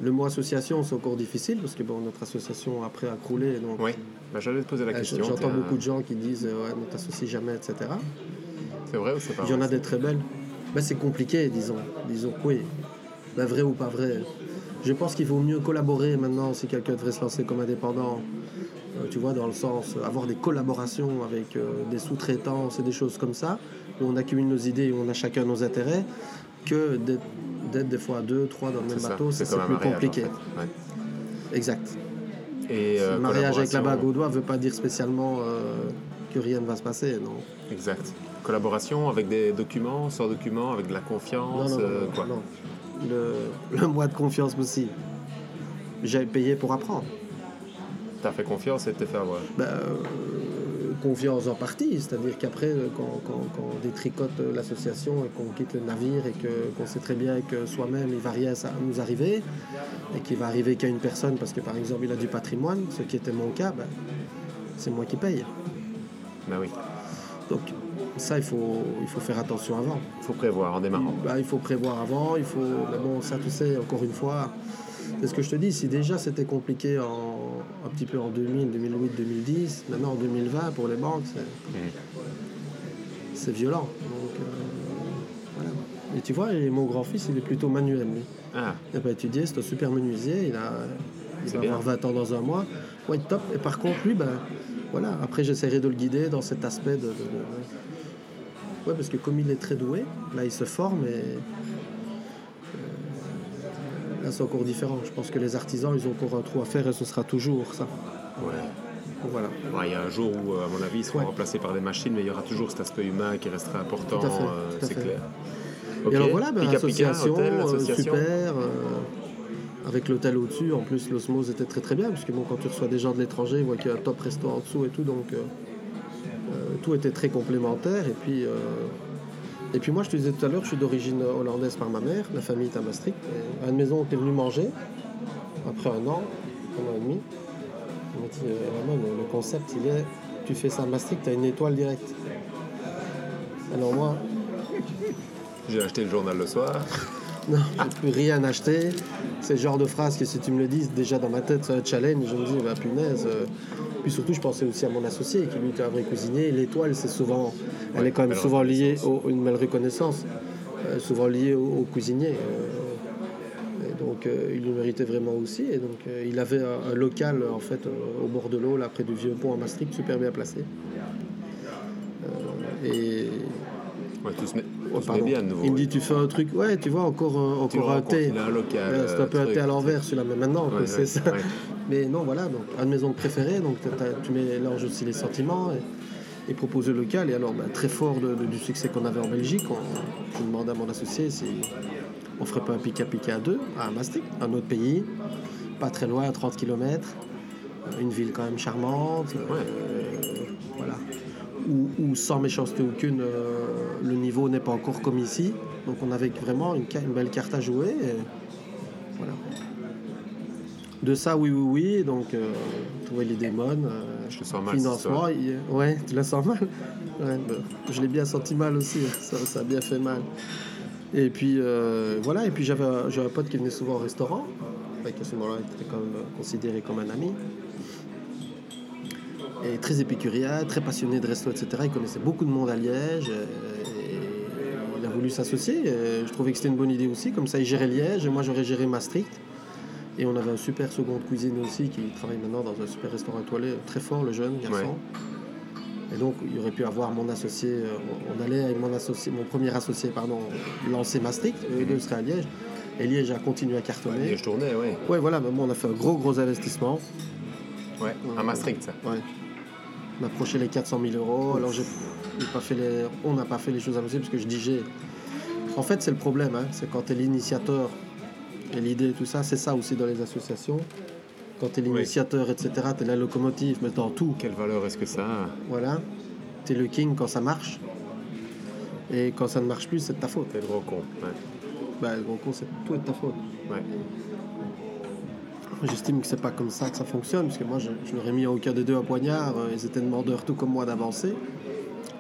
Le mot association, c'est encore difficile parce que bon, notre association après a croulé. Donc, Oui. Bah, J'allais te poser la euh, question. j'entends beaucoup de gens qui disent euh, ouais, ne t'associe jamais, etc. C'est vrai ou c'est pas Il y en a des très belles. Ben, c'est compliqué, disons. Disons oui. Ben, vrai ou pas vrai. Je pense qu'il vaut mieux collaborer maintenant si quelqu'un devrait se lancer comme indépendant. Euh, tu vois, dans le sens, euh, avoir des collaborations avec euh, des sous-traitants et des choses comme ça, où on accumule nos idées, où on a chacun nos intérêts, que d'être des fois deux, trois dans le même bateau, C'est plus mariage, compliqué. en fait. Ouais. Exact. Et euh, le mariage avec la bague au doigt ne veut pas dire spécialement euh, que rien ne va se passer, non. Exact. Collaboration avec des documents, sans documents, avec de la confiance, non, non, euh, non, quoi. le mois de confiance possible. J'ai payé pour apprendre. T'as fait confiance et te fait avoir. Ben, euh, confiance en partie, c'est-à-dire qu'après, euh, quand, quand- quand on détricote euh, l'association et qu'on quitte le navire et qu'on sait très bien que soi-même, il va rien ça- nous arriver et qu'il va arriver qu'à une personne parce que par exemple il a du patrimoine, ce qui était mon cas, ben, c'est moi qui paye. Bah oui. Donc ça, il faut, il faut faire attention avant. Il faut prévoir en démarrant. Bah, il faut prévoir avant, il faut. Bon, ça, tu sais, encore une fois, c'est ce que je te dis. Si déjà c'était compliqué en, un petit peu en 2000, 2008, 2010, maintenant en 2020, pour les banques, c'est, violent. Donc, euh, Voilà. Et tu vois, et mon grand-fils, il est plutôt manuel, lui. Ah, Il n'a pas étudié, c'est un super menuisier, il, a, il va bien. avoir 20 ans dans un mois. Ouais, top. Et par contre, lui, ben, voilà, après j'essaierai de le guider dans cet aspect de... de- de- Ouais, parce que comme il est très doué, là il se forme et... c'est encore différent. Je pense que les artisans, ils ont encore un trou à faire et ce sera toujours ça. ouais. Voilà. Ouais, Il y a un jour où, euh, à mon avis, ils seront Ouais. remplacés par des machines, mais il y aura toujours cet aspect humain qui restera important, euh, c'est clair. Et alors voilà, ben, Pika Pika, association, hôtel, euh, association. super. euh, avec l'hôtel au-dessus, en plus l'osmose était très très bien, parce que bon, quand tu reçois des gens de l'étranger, ils voient qu'il y a un top resto en dessous et tout, donc euh, tout était très complémentaire. Et puis, et puis moi, je te disais tout à l'heure, je suis d'origine hollandaise par ma mère, la famille est à Maastricht. À une maison, on est venu manger, après un an, un an et demi. On m'a dit, euh, Ramon, le concept, il est, tu fais ça à Maastricht, tu as une étoile directe. Alors moi, J'ai acheté le journal le soir. Non, je peux rien acheter. C'est le genre de phrase que si tu me le dis, déjà dans ma tête, c'est un challenge. Je me dis, bah punaise. euh. Puis surtout, je pensais aussi à mon associé, qui lui était un vrai cuisinier. L'étoile, c'est souvent, elle est quand même souvent liée au, une belle reconnaissance, euh, souvent liée au, au cuisinier. euh. et donc, euh, il le méritait vraiment aussi. Et donc, il avait un, un local en fait au bord de l'eau, là près du vieux pont à Maastricht, super bien placé. Et Ouais, tout se met, oh, tout se met pardon. bien de nouveau. il me ouais. dit, tu fais un truc, ouais, tu vois, encore, un- Tu le encore un thé. un. Ouais, c'est un peu un thé à l'envers celui-là, mais maintenant, Ouais, c'est ouais, ça. ouais. Mais non, voilà, donc une maison préférée, donc t'as- t'as- tu mélanges aussi les sentiments et, et propose le local. Et alors, bah, très fort de- de- du succès qu'on avait en Belgique, on, je demandais à mon associé si on ferait pas un pica-pica à deux, à Maastricht, un autre pays, pas très loin, à 30 km, une ville quand même charmante, euh, voilà. Où, où, sans méchanceté aucune, euh, le niveau n'est pas encore comme ici. Donc on avait vraiment une, belle carte à jouer. et voilà. De ça, oui, oui, oui. Donc, euh, trouver l'idée bonne. euh, Je le sens mal, Financement, il- ouais, tu la sens mal. Ouais, bah, je l'ai bien senti mal aussi. Ça, ça a bien fait mal. Et puis voilà. Et puis j'avais un- pote qui venait souvent au restaurant. Avec à ce moment-là, était quand même considéré comme un ami. Et très épicurien, très passionné de resto, etc. Il connaissait beaucoup de monde à Liège. euh, Et il a voulu s'associer. et Je trouvais que c'était une bonne idée aussi. Comme ça, il gérait Liège et moi, j'aurais géré Maastricht. Et on avait un super second de cuisine aussi qui travaille maintenant dans un super restaurant étoilé, très fort, le jeune garçon. Et donc, il aurait pu avoir mon associé. euh, On allait avec mon associé, mon premier associé, pardon, lancer Maastricht. Eux deux seraient à Liège. Et Liège a continué à cartonner. Et je tournais, ouais. Ouais, voilà, mais bon, on a fait un gros, gros investissement. Ouais, à Maastricht, ça. Ouais. Approché les 400 000 euros. Alors, j'ai pas fait les, on n'a pas fait les choses impossibles parce que je dis j'ai. En fait, c'est le problème, hein, c'est quand tu es l'initiateur et l'idée, tout ça, c'est ça aussi dans les associations. Quand tu es l'initiateur, etc., tu es la locomotive, mais dans tout. Quelle valeur est-ce que ça a? Voilà. Tu es le king quand ça marche. Et quand ça ne marche plus, c'est de ta faute. T'es le gros con. Ouais. Bah, le gros con, c'est tout est de ta faute. Ouais. J'estime que c'est pas comme ça que ça fonctionne, parce que moi, je, je leur ai mis à aucun des deux un poignard. euh, Ils étaient demandeurs tout comme moi d'avancer.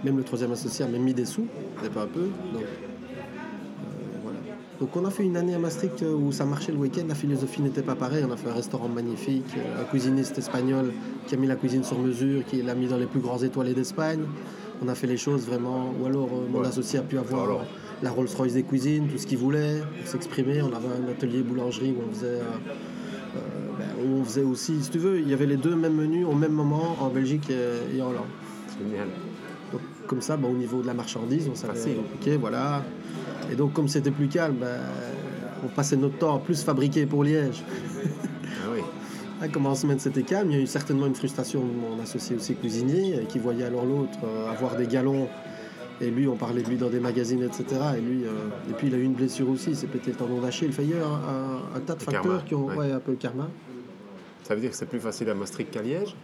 Même le troisième associé a même mis des sous, mais pas un peu. Donc, euh, voilà. Donc on a fait une année à Maastricht euh, où ça marchait le week-end. La philosophie n'était pas pareille. On a fait un restaurant magnifique, un cuisiniste espagnol qui a mis la cuisine sur mesure, qui l'a mis dans les plus grands étoilés d'Espagne. On a fait les choses vraiment. Ou alors mon Ouais. associé a pu avoir Alors. la Rolls-Royce des cuisines, tout ce qu'il voulait, pour s'exprimer. On avait un atelier boulangerie où on faisait. Euh, ben, on faisait aussi, si tu veux, il y avait les deux mêmes menus au même moment en Belgique et, en Hollande. Génial. Donc, comme ça, ben, au niveau de la marchandise, on savait ok, voilà. Et donc, comme c'était plus calme, ben, on passait notre temps à plus fabriquer pour Liège. Ah oui. Ah, Comme en semaine c'était calme, il y a eu certainement une frustration de mon associé aussi cuisinier, euh, qui voyait alors l'autre euh, avoir des galons. Et lui, on parlait de lui dans des magazines, etc. Et lui, euh, et puis il a eu une blessure aussi, il s'est pété le tendon d'Achille. Il y a un, tas de Le facteurs karma, qui ont, ouais. ouais, un peu le karma. Ça veut dire que c'est plus facile à Maastricht qu'à Liège?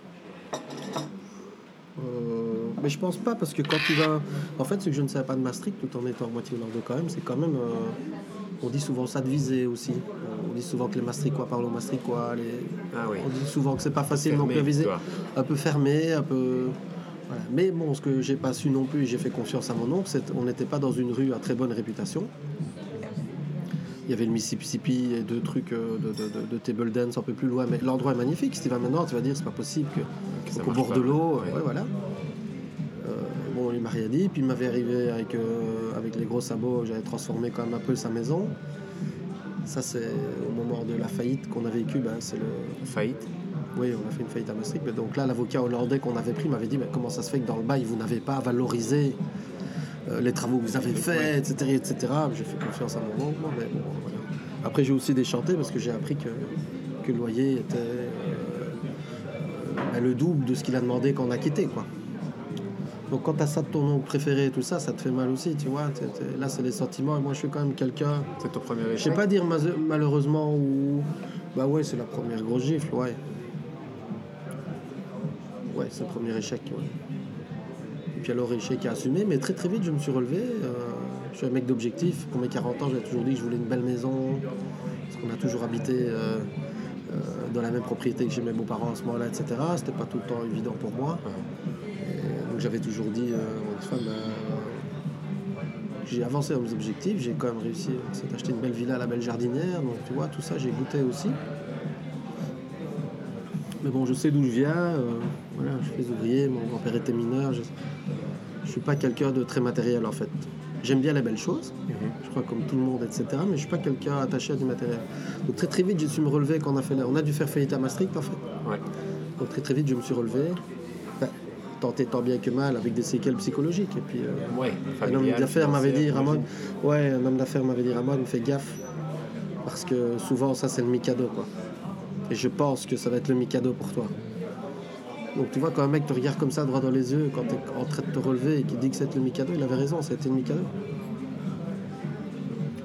Euh, mais je pense pas parce que quand tu vas. En fait, ce que je ne savais pas de Maastricht, tout en étant moitié hollandais quand même, c'est quand même. euh, On dit souvent ça de viser aussi. Euh, On dit souvent que les Maastrichtois parlent aux Maastrichtois. Les... Ah oui. On dit souvent que c'est pas facile non plus à viser. Un peu fermé, un peu. Voilà. Mais bon, ce que j'ai pas su non plus, et j'ai fait confiance à mon oncle, c'est qu'on n'était pas dans une rue à très bonne réputation. Il y avait le Mississippi et deux trucs euh, de, de- de- de table dance un peu plus loin. Mais l'endroit est magnifique. Si tu vas maintenant, tu vas dire c'est pas possible que, Que ça au bord de l'eau. ouais. ouais, voilà. Euh, bon, il m'a rien dit. Puis il m'avait arrivé avec, euh, avec les gros sabots, j'avais transformé quand même un peu sa maison. Ça, c'est au moment de la faillite qu'on a vécu. Ben, c'est le... Faillite Oui, on a fait une faillite à Maastricht. Mais donc là, l'avocat hollandais qu'on avait pris m'avait dit mais comment ça se fait que dans le bail, vous n'avez pas valorisé euh, les travaux que vous avez faits, etc. etc. J'ai fait confiance à mon oncle. Mais bon, voilà. Après, j'ai aussi déchanté parce que j'ai appris que, que le loyer était euh, euh, le double de ce qu'il a demandé quand on a quitté. Quoi. Donc quand t'as ça de ton oncle préféré et tout ça, ça te fait mal aussi, tu vois. T'es- t'es- Là, c'est les sentiments. Et moi, je suis quand même quelqu'un... C'est ton premier Je échec sais pas dire ma- malheureusement ou... Bah ouais, c'est la première grosse gifle, ouais. C'est le premier échec. Et puis alors, échec à assumer, mais très très vite, je me suis relevé. euh, je suis un mec d'objectif. Pour mes 40 ans, j'avais toujours dit que je voulais une belle maison. Parce qu'on a toujours habité euh, euh, dans la même propriété que chez mes beaux-parents à ce moment-là, etc. C'était pas tout le temps évident pour moi. Donc j'avais toujours dit à femme, j'ai avancé dans mes objectifs, j'ai quand même réussi à acheter une belle villa à la belle jardinière, donc tu vois, tout ça j'ai goûté aussi. Mais bon, je sais d'où je viens, euh, voilà, je suis ouvrier, mon grand-père était mineur, je, je suis pas quelqu'un de très matériel en fait. J'aime bien les belles choses, je crois comme tout le monde, etc. Mais je suis pas quelqu'un attaché à du matériel. Donc très très vite, j'ai su me relever quand on a fait, la- on a dû faire faillite à Maastricht en fait. Ouais. Donc très très vite, je me suis relevé. Ben, tant et tant bien que mal, avec des séquelles psychologiques. Et puis, euh, Ouais, un homme d'affaires m'avait dit, Ramon, ouais, un homme d'affaires m'avait dit, Ramon, fais gaffe. Parce que souvent, ça, c'est le Mikado, quoi. Et je pense que ça va être le Mikado pour toi. Donc tu vois, quand un mec te regarde comme ça droit dans les yeux, quand tu es en train de te relever et qu'il dit que c'est le Mikado, il avait raison, été le Mikado.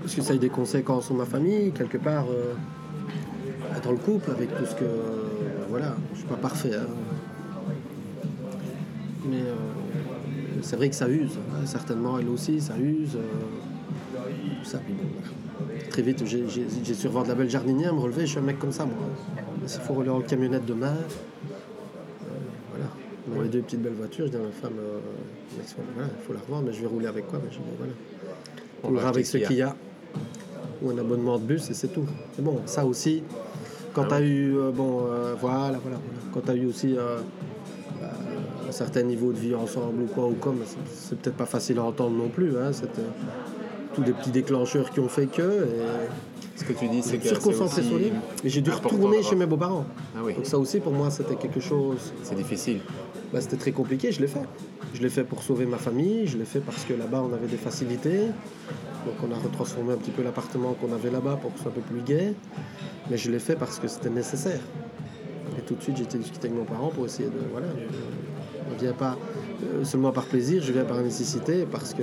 Parce que ça a eu des conséquences sur ma famille, quelque part, euh, dans le couple, avec tout ce que. ben voilà, je suis pas parfait. hein. Mais euh, c'est vrai que ça use, hein, certainement, elle aussi, ça use. euh, ça. Très vite, j'ai- su revendre la belle jardinière, me relever, je suis un mec comme ça, moi. S'il faut rouler en camionnette demain, euh, voilà. On a les deux petites belles voitures, je dis à ma femme, euh, voilà, il faut la revendre, mais je vais rouler avec quoi mais je dis, voilà. On ira avec ce qu'il y a. Ou un abonnement de bus et c'est tout. Mais bon, ça aussi, quand Ah tu as ouais. eu, euh, bon, euh, voilà, voilà, voilà. Quand tu as eu aussi un certain niveau de vie ensemble ou quoi ou comme, c'est- peut-être pas facile à entendre non plus. Hein, c'était tous des petits déclencheurs qui ont fait que. Et Ce que tu dis, c'est que aussi sur lui. Et j'ai dû retourner chez mes beaux-parents. Ah oui, Donc ça aussi, pour moi, c'était quelque chose c'est difficile. bah, c'était très compliqué, je l'ai fait. Je l'ai fait pour sauver ma famille, je l'ai fait parce que là-bas on avait des facilités. Donc on a retransformé un petit peu l'appartement qu'on avait là-bas pour que ce soit un peu plus gai. Mais je l'ai fait parce que c'était nécessaire. Et tout de suite j'ai été discuter avec mes parents pour essayer de. Voilà. Je ne viens pas euh, seulement par plaisir, je viens par nécessité parce que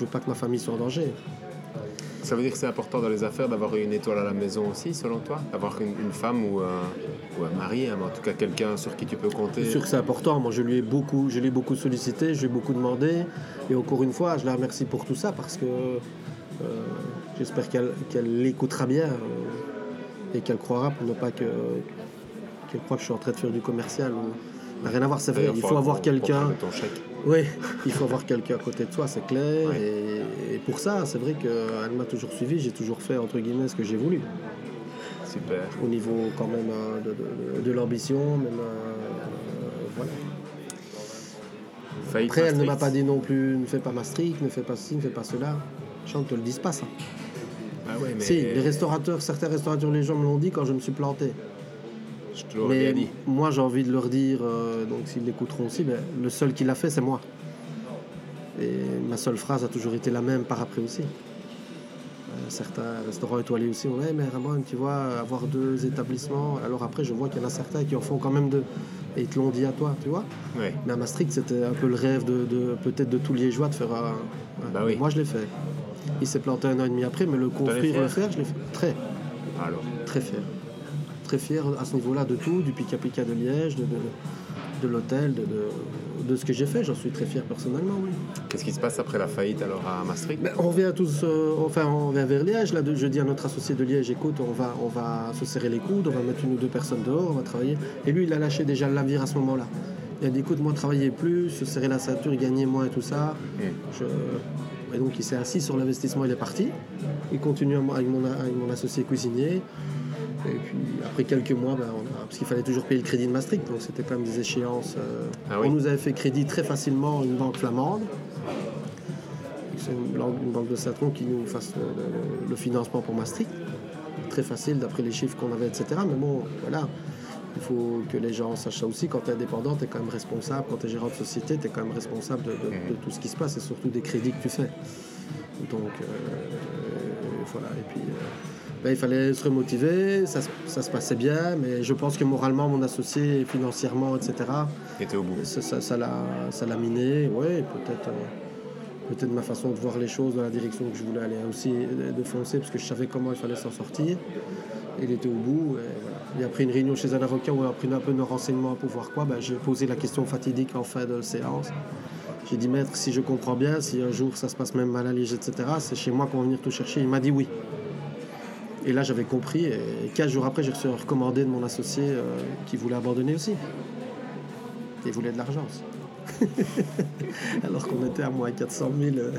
je veux pas que ma famille soit en danger. Ça veut dire que c'est important dans les affaires d'avoir une étoile à la maison aussi, selon toi? D'avoir une, une femme ou un, ou un mari, hein, mais en tout cas quelqu'un sur qui tu peux compter? C'est sûr que c'est important. Moi, je lui ai beaucoup, je l'ai beaucoup sollicité, je lui ai beaucoup demandé. Et encore une fois, je la remercie pour tout ça parce que euh, j'espère qu'elle l'écoutera bien euh, et qu'elle croira pour ne pas que qu'elle croit que je suis en train de faire du commercial. Ou... Rien à voir, c'est vrai. Il faut avoir quelqu'un. Oui, il faut avoir quelqu'un à côté de soi, c'est clair. Ouais. Et, et pour ça, c'est vrai qu'elle m'a toujours suivi. J'ai toujours fait entre guillemets ce que j'ai voulu Super. au niveau quand même euh, de, de- de l'ambition, même euh, voilà. Faillite Après, elle ne m'a pas dit non plus ne fais pas Maastricht, ne fais pas ci, ne fais pas cela. Les gens ne te le disent pas, ça. Ah ouais, mais Si, les restaurateurs, certains restaurateurs, les gens me l'ont dit quand je me suis planté. Bien Mais dit. moi, j'ai envie de leur dire, euh, donc s'ils l'écouteront aussi, ben, le seul qui l'a fait, c'est moi. Et ma seule phrase a toujours été la même par après aussi. Euh, certains restaurants étoilés aussi, ouais, mais Ramon, tu vois, avoir deux établissements. Alors après, je vois qu'il y en a certains qui en font quand même deux. Et ils te l'ont dit à toi, tu vois. Ouais. Mais à Maastricht, c'était un peu le rêve de, de- peut-être de tout liégeois de faire un. Bah oui. Moi, je l'ai fait. Il s'est planté un an et demi après, mais le construire, le faire, je l'ai fait. Très, Alors, très fier. Très fier à ce niveau-là de tout, du Pika Pika de Liège, de, de, de l'hôtel, de, ce que j'ai fait. J'en suis très fier personnellement, oui. qu'est-ce qui se passe après la faillite alors à Maastricht? Ben, on vient tous, euh, enfin, on vers Liège. Là, je dis à notre associé de Liège, écoute, on va, on va se serrer les coudes, on va mettre une ou deux personnes dehors, on va travailler. Et lui, il a lâché déjà le navire à ce moment-là. Il a dit, écoute, moi, travailler plus, se serrer la ceinture, gagner moins et tout ça. Je- Et donc, il s'est assis sur l'investissement, il est parti. Il continue mon, avec mon associé cuisinier. Et puis après quelques mois, ben, on a- parce qu'il fallait toujours payer le crédit de Maastricht, donc c'était quand même des échéances. euh, Ah oui. On nous avait fait crédit très facilement une banque flamande. C'est une, banque- une banque de Saint-Tron qui nous fasse le, le- le financement pour Maastricht. Très facile d'après les chiffres qu'on avait, etc. Mais bon, voilà. Il faut que les gens sachent ça aussi. Quand tu es indépendant, tu es quand même responsable. Quand tu es gérant de société, tu es quand même responsable de, de- de tout ce qui se passe et surtout des crédits que tu fais. Donc, euh, voilà. Et puis, euh, ben, il fallait se remotiver. Ça, se- ça se passait bien. Mais je pense que moralement, mon associé, financièrement, etc., T'étais au bout. ça, l'a, ça l'a miné. Oui, peut-être, euh, peut-être ma façon de voir les choses dans la direction que je voulais aller aussi, euh, de foncer, parce que je savais comment il fallait s'en sortir. Il était au bout. Et voilà. Et après une réunion chez un avocat où on a pris un peu nos renseignements pour voir quoi, ben, j'ai posé la question fatidique en fin de séance. J'ai dit, maître, si je comprends bien, si un jour ça se passe même mal à Liège, etc., c'est chez moi qu'on va venir tout chercher. Il m'a dit oui. Et là, j'avais compris. Et 15 jours après, j'ai reçu un recommandé de mon associé euh, qui voulait abandonner aussi. Il voulait de l'argent alors qu'on était à moins 400 000. euh,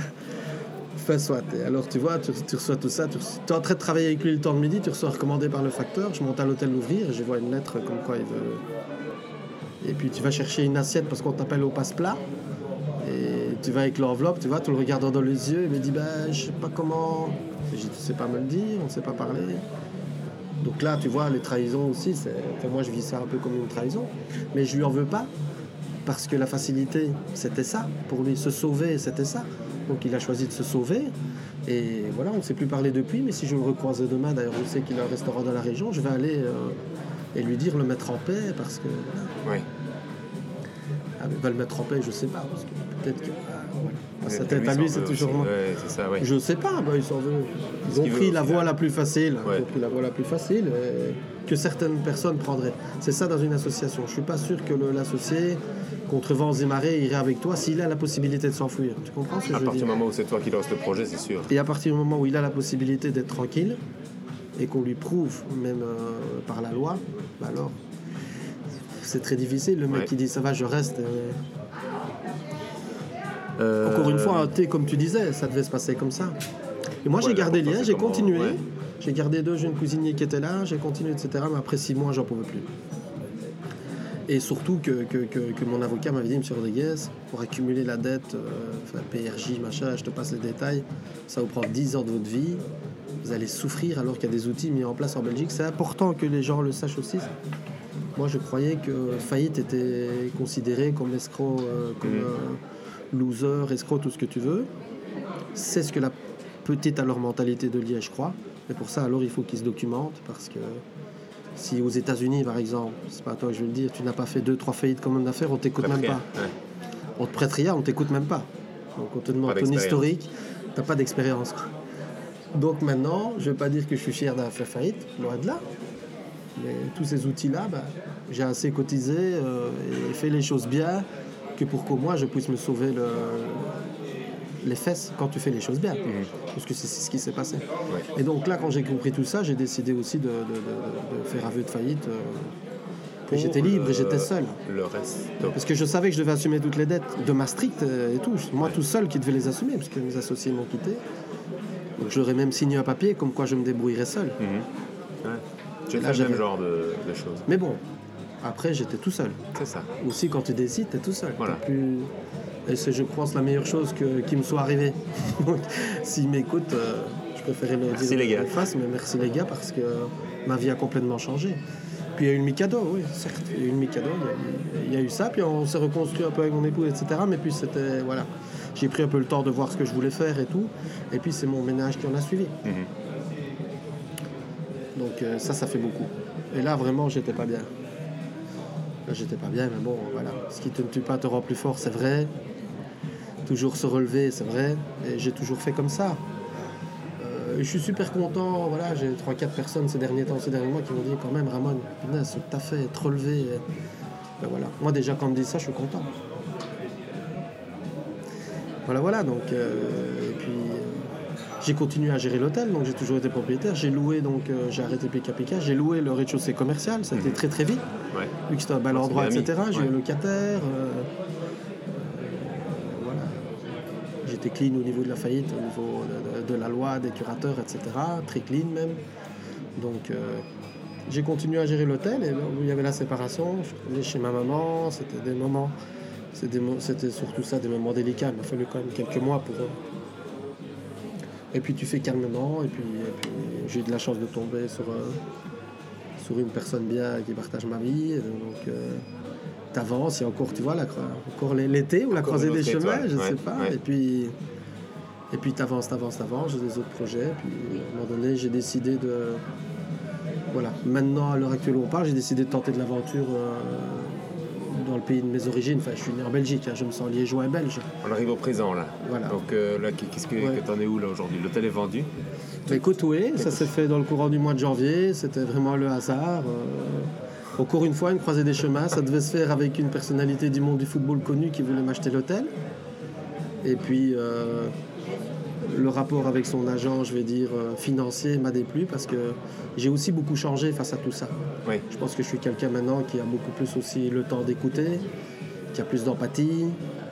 Enfin, soit. Et alors, tu vois, tu, reçois tout ça. Tu es en train de travailler avec lui le temps de midi, tu reçois recommandé par le facteur. Je monte à l'hôtel l'ouvrir et je vois une lettre comme quoi il veut. Et puis, tu vas chercher une assiette parce qu'on t'appelle au passe-plat. Et tu vas avec l'enveloppe, tu vois, tu le regardant dans les yeux. Il me dit, ben, je sais pas comment. Dit, tu sais pas me le dire, on ne sait pas parler. Donc là, tu vois, les trahisons aussi, enfin, moi je vis ça un peu comme une trahison. Mais je lui en veux pas, parce que la facilité, c'était ça. Pour lui, se sauver, c'était ça. Donc il a choisi de se sauver. Et voilà, on ne s'est plus parlé depuis, mais si je le recroisais demain, d'ailleurs, je sais qu'il a un restaurant dans la région, je vais aller euh, et lui dire le mettre en paix, parce que. Voilà. Oui. Ah, mais va le mettre en paix, je sais pas, parce que peut-être que. ah, voilà. À sa tête lui, à lui, c'est toujours. Ouais, ça, ouais. Je sais pas, bah, ils s'en veulent. Ils ont pris veut, la voie la plus facile. Ouais. Ils ont pris la voie la plus facile euh, que certaines personnes prendraient. C'est ça dans une association. Je suis pas sûr que l'associé, contre vents et marées, irait avec toi s'il a la possibilité de s'enfuir. Tu comprends ce que À je partir du moment où c'est toi qui lance le projet, c'est sûr. Et à partir du moment où il a la possibilité d'être tranquille et qu'on lui prouve, même euh, par la loi, bah alors c'est très difficile. Le mec qui dit ça va, je reste. euh, Euh, encore une fois, un thé, comme tu disais, ça devait se passer comme ça. Et moi, Ouais, j'ai gardé lien, j'ai continué. ouais. J'ai gardé deux jeunes cuisiniers qui étaient là, j'ai continué, etc. Mais après six mois, j'en pouvais plus. Et surtout que, que, que- que mon avocat m'avait dit, M. Rodriguez, pour accumuler la dette, euh, enfin, PRJ, machin, je te passe les détails, ça vous prend 10 ans de votre vie, vous allez souffrir alors qu'il y a des outils mis en place en Belgique. C'est important que les gens le sachent aussi. Moi, je croyais que faillite était considéré comme escroc, euh, comme euh, loser, escroc, tout ce que tu veux. C'est ce que la petite à leur mentalité de Liège croit. Mais pour ça, alors, il faut qu'ils se documentent parce que si aux États-Unis, par exemple, c'est pas à toi que je vais le dire, tu n'as pas fait deux, trois faillites comme homme d'affaires, on t'écoute même pas. ouais. On te prête rien, on t'écoute même pas. Donc on te demande Pas ton historique, t'as pas d'expérience. Donc maintenant, je vais pas dire que je suis fier d'avoir fait faillite, loin de là. Mais tous ces outils-là, bah, j'ai assez cotisé euh, et fait les choses bien que pour qu'au moins je puisse me sauver le- les fesses quand tu fais les choses bien. Parce que c'est ce qui s'est passé. Et donc là, quand j'ai compris tout ça, j'ai décidé aussi de, de- de- de faire aveu de faillite. euh, j'étais libre et le- j'étais seul. Le reste. Parce que je savais que je devais assumer toutes les dettes de Maastricht euh, et tout. Moi tout seul qui devais les assumer, parce que mes associés m'ont quitté. Donc j'aurais même signé un papier comme quoi je me débrouillerais seul. ouais. Là, fait le même genre de, de choses. Mais bon, après j'étais tout seul. C'est ça. Aussi quand tu décides, tu es tout seul. Voilà. Plus- Et c'est, je pense, la meilleure chose que- qui me soit arrivée. Donc s'ils m'écoutent, euh, je préférais le Merci dire les gars. face, mais merci les gars parce que ma vie a complètement changé. Puis il y a eu le Mikado, oui, certes. Il y a eu le Mikado, il y a eu- il y, a eu ça, puis on s'est reconstruit un peu avec mon époux, etc. Mais puis c'était, voilà, j'ai pris un peu le temps de voir ce que je voulais faire et tout. Et puis c'est mon ménage qui en a suivi. Mhm. Donc euh, ça, ça fait beaucoup. Et là, vraiment, j'étais pas bien. J'étais pas bien, mais bon, voilà. Ce qui te ne tue pas te rend plus fort, c'est vrai. Toujours se relever, c'est vrai. Et j'ai toujours fait comme ça. Euh, je suis super content. Voilà, j'ai 3-4 personnes ces derniers temps, ces derniers mois qui m'ont dit quand même, Ramon, punaise, t'as fait, être relevé. euh, ben voilà. Moi, déjà, quand on me dit ça, je suis content. Voilà, voilà. Donc, euh, j'ai continué à gérer l'hôtel, donc j'ai toujours été propriétaire. J'ai loué, donc euh, j'ai arrêté Pika. J'ai loué le rez-de-chaussée commercial, ça a été très très vite, Ouais. vu que c'était un bel Ouais, endroit, etc. J'ai Ouais. eu un locataire. euh, euh, voilà. J'étais clean au niveau de la faillite, au niveau de, de- de la loi, des curateurs, etc. Très clean même. Donc, j'ai continué à gérer l'hôtel et il y avait la séparation. Je suis retourné chez ma maman. C'était des moments, c'était surtout ça, des moments délicats. Il m'a fallu quand même quelques mois pour. Et puis tu fais calmement. Et puis, j'ai eu de la chance de tomber sur, sur une personne bien qui partage ma vie. Donc euh, t'avances et encore, tu vois, la, encore l'é- l'été ou la Encore croisée des chemins, étoile, je ouais, sais pas. ouais. Et puis. Et puis t'avances, t'avances, t'avances, j'ai des autres projets. Puis à un moment donné, j'ai décidé de. Voilà. Maintenant, à l'heure actuelle où on parle, j'ai décidé de tenter de l'aventure euh, dans le pays de mes origines. Enfin, je suis né en Belgique, hein, je me sens liégeois et belge. On arrive au présent là. Voilà. Donc euh, là, qu'est-ce que Ouais. t'en es où là aujourd'hui? L'hôtel est vendu Mais écoute, oui, ça s'est fait dans le courant du mois de janvier. C'était vraiment le hasard. Euh, encore une fois, une croisée des chemins. Ça devait se faire avec une personnalité du monde du football connu qui voulait m'acheter l'hôtel. Et puis, euh, le rapport avec son agent, je vais dire, euh, financier m'a déplu parce que j'ai aussi beaucoup changé face à tout ça. Oui. Je pense que je suis quelqu'un maintenant qui a beaucoup plus aussi le temps d'écouter, qui a plus d'empathie,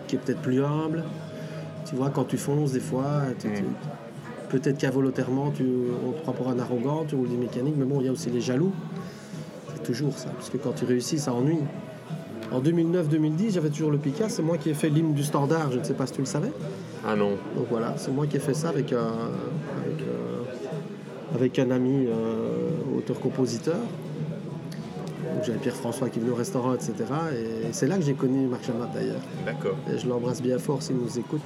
qui est peut-être plus humble. Tu vois, quand tu fonces, des fois, peut-être qu'involontairement, tu, on te prend pour un arrogant, tu roules des mécaniques, mais bon, il y a aussi les jaloux. C'est toujours ça, parce que quand tu réussis, ça ennuie. En 2009-2010, j'avais toujours le Picard, c'est moi qui ai fait l'hymne du standard, je ne sais pas si tu le savais. Ah non. Donc voilà, c'est moi qui ai fait ça avec euh, avec un ami euh, auteur-compositeur. J'avais Pierre-François qui venait au restaurant, etc. Et c'est là que j'ai connu Marc Chamat d'ailleurs. D'accord. Et je l'embrasse bien fort s'il nous écoute.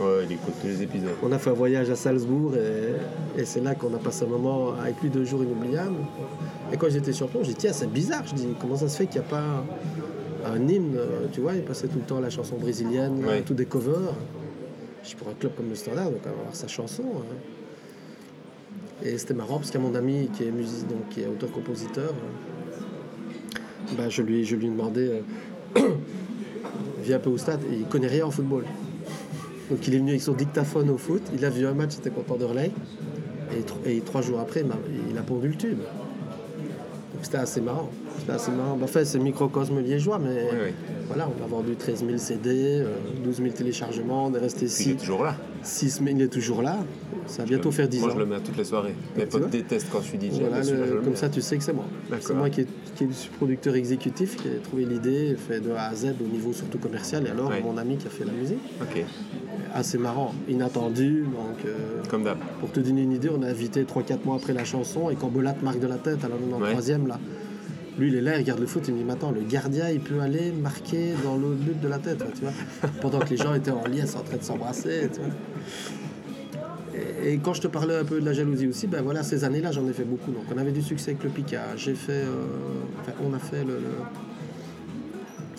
Ouais, il écoute tous les épisodes. On a fait un voyage à Salzbourg et, et c'est là qu'on a passé un moment avec lui deux jours inoubliables. Et quand j'étais sur plomb, j'ai dit tiens c'est bizarre, je dis comment ça se fait qu'il n'y a pas un hymne, euh, tu vois, il passait tout le temps la chanson brésilienne, Ouais. tout des covers. Pour un club comme le Standard, donc avoir sa chanson. hein. Et c'était marrant parce qu'à mon ami qui est donc qui est auteur-compositeur, euh, bah, je lui je lui demandais euh, viens un peu au stade et il connaît rien en football. Donc il est venu avec son dictaphone au foot, il a vu un match, il était content d'Orley. Et, tro- et trois jours après, il a pondu le tube. C'était assez marrant. C'était assez marrant. Bah, c'est microcosme liégeois, mais Oui, oui. voilà, on a vendu 13 000 CD, euh, 12 000 téléchargements, on est resté Puis il est 6 toujours là. Semaines, il est toujours là. Ça va bientôt faire 10 Moi, ans. je le mets à toutes les soirées. Mes Tu potes détestent quand je suis DJ. Voilà, le- comme ça, tu sais que c'est moi. C'est moi qui est, qui est le producteur exécutif, qui a trouvé l'idée, fait de A à Z au niveau surtout commercial, et alors Ouais. mon ami qui a fait la musique. Ok, Assez marrant, inattendu. Donc, euh, comme d'hab. pour te donner une idée, on a invité 3-4 mois après la chanson, et quand Bolat marque de la tête à la 93e, là, lui, il est là, il regarde le foot, il me dit, attends, le gardien, il peut aller marquer dans le but de la tête, tu vois, pendant que les gens étaient en liesse en train de s'embrasser. Et, quand je te parlais un peu de la jalousie aussi, ben voilà, ces années-là, j'en ai fait beaucoup. Donc, on avait du succès avec le Picard. J'ai fait, euh, enfin, on a fait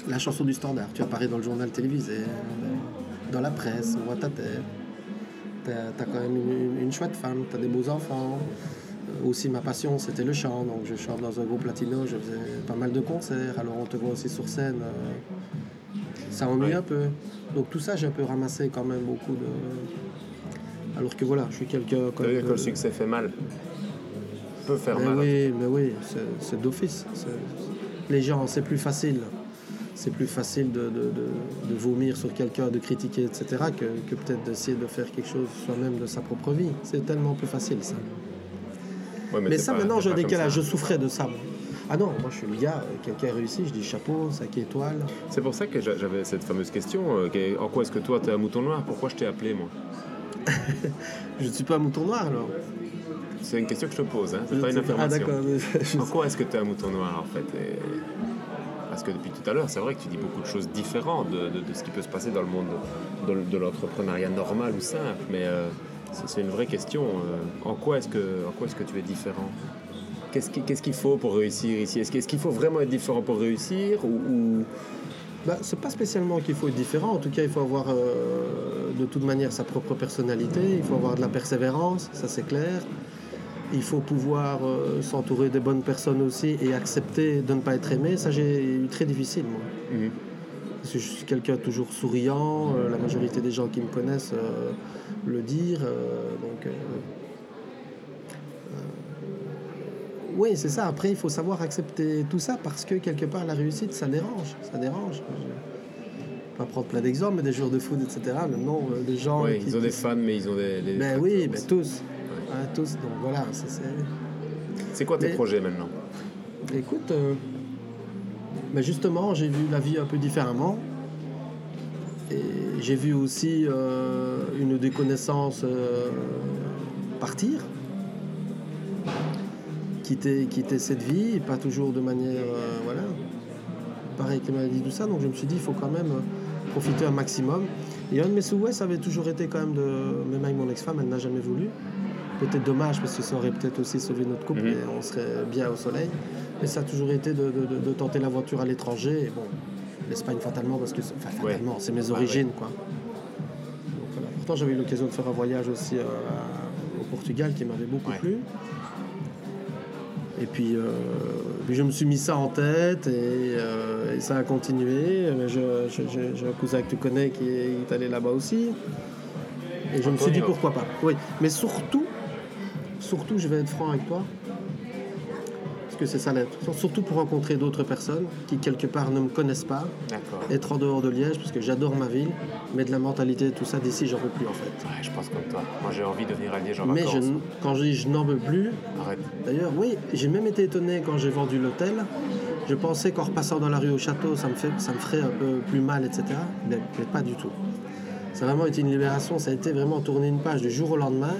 la chanson du standard. Tu apparais dans le journal télévisé, dans la presse, on voit ta tête. T'as as quand même une, une- une chouette femme, t'as des beaux enfants. Euh, Aussi, ma passion, c'était le chant. Donc, je chante dans un groupe latino, je faisais pas mal de concerts. Alors, on te voit aussi sur scène. euh, ça ennuie un peu. Donc, tout ça, j'ai un peu ramassé quand même beaucoup de. Alors que voilà, je suis quelqu'un comme. que le succès fait mal. Peut faire Mais mal. oui, mais oui, c'est- d'office. Les gens, c'est plus facile. C'est plus facile de, de- de- de vomir sur quelqu'un, de critiquer, etc., que, que peut-être d'essayer de faire quelque chose soi-même de sa propre vie. C'est tellement plus facile, ça. Ouais, Mais, t'es ça, pas- maintenant, t'es j'ai un décalage. Je souffrais de ça. moi. Ah non, moi, je suis le gars. euh, Quelqu'un réussit, je dis chapeau, sac étoile. C'est pour ça que j'a- j'avais cette fameuse question. euh, en quoi est-ce que toi, t'es un mouton noir? Pourquoi je t'ai appelé, moi? Je ne suis pas un mouton noir, alors. C'est une question que je te pose, hein. c'est pas une. Ah, affirmation. En quoi est-ce que tu es un mouton noir, en fait? Et- Parce que depuis tout à l'heure, c'est vrai que tu dis beaucoup de choses différentes de, de- de ce qui peut se passer dans le monde de, de l'entrepreneuriat normal ou simple. Mais euh, c'est une vraie question. euh, en, quoi est-ce que, en quoi est-ce que tu es différent? Qu'est-ce qui- qu'est-ce qu'il faut pour réussir ici? Est-ce qu'il faut vraiment être différent pour réussir ou, ou- Bah, c'est pas spécialement qu'il faut être différent. En tout cas, il faut avoir euh, de toute manière sa propre personnalité. Il faut avoir de la persévérance, ça c'est clair. Il faut pouvoir euh, s'entourer des bonnes personnes aussi et accepter de ne pas être aimé. Ça, j'ai eu très difficile, moi. Mhm. Parce que je suis quelqu'un toujours souriant. euh, la majorité des gens qui me connaissent euh, le dire. euh, donc, oui, c'est ça. Après, il faut savoir accepter tout ça parce que quelque part, la réussite, ça dérange. Ça dérange. Je pas prendre plein d'exemples, mais des joueurs de foot, etc. Le nombre de gens. Qui- ils ont qui- des fans, mais ils ont des. des Ben oui, ben tous. Ouais, tous. Donc voilà, c'est. C'est quoi tes Mais- projets maintenant? Écoute, euh, ben justement, j'ai vu la vie un peu différemment. Et j'ai vu aussi euh, une des connaissances euh, partir, quitter, quitter cette vie, pas toujours de manière. euh, voilà. Pareil qu'il m'avait dit tout ça, donc je me suis dit, il faut quand même euh, profiter un maximum. Et un de mes souhaits, ça avait toujours été quand même de. Même avec mon ex-femme, elle n'a jamais voulu. Peut-être dommage parce que ça aurait peut-être aussi sauvé notre couple Mhm. et on serait bien au soleil. Mais ça a toujours été de, de- de- de tenter l'aventure à l'étranger. Et bon, l'Espagne fatalement parce que Ouais. fatalement, c'est mes Ouais, origines quoi. Donc, voilà. Pourtant j'avais eu l'occasion de faire un voyage aussi euh, au Portugal qui m'avait beaucoup Ouais. plu. Et puis, euh, puis je me suis mis ça en tête et, euh, et ça a continué. J'ai un cousin que tu connais qui est, allé là-bas aussi. Et je me suis dit pourquoi pas. Oui, mais surtout, surtout, je vais être franc avec toi. Parce que c'est ça l'être. Surtout pour rencontrer d'autres personnes qui, quelque part, ne me connaissent pas. D'accord. Être en dehors de Liège, parce que j'adore ma ville. Mais de la mentalité, tout ça, d'ici, j'en peux plus en fait. Ouais, je pense comme toi. Moi, j'ai envie de venir à Liège en Mais vacances. je, n- quand je dis je n'en veux plus, Arrête. D'ailleurs, oui, j'ai même été étonné quand j'ai vendu l'hôtel. Je pensais qu'en repassant dans la rue au château, ça me, fait, ça me ferait un peu plus mal, etc. Mais, mais pas du tout. Ça a vraiment été une libération. Ça a été vraiment tourner une page du jour au lendemain,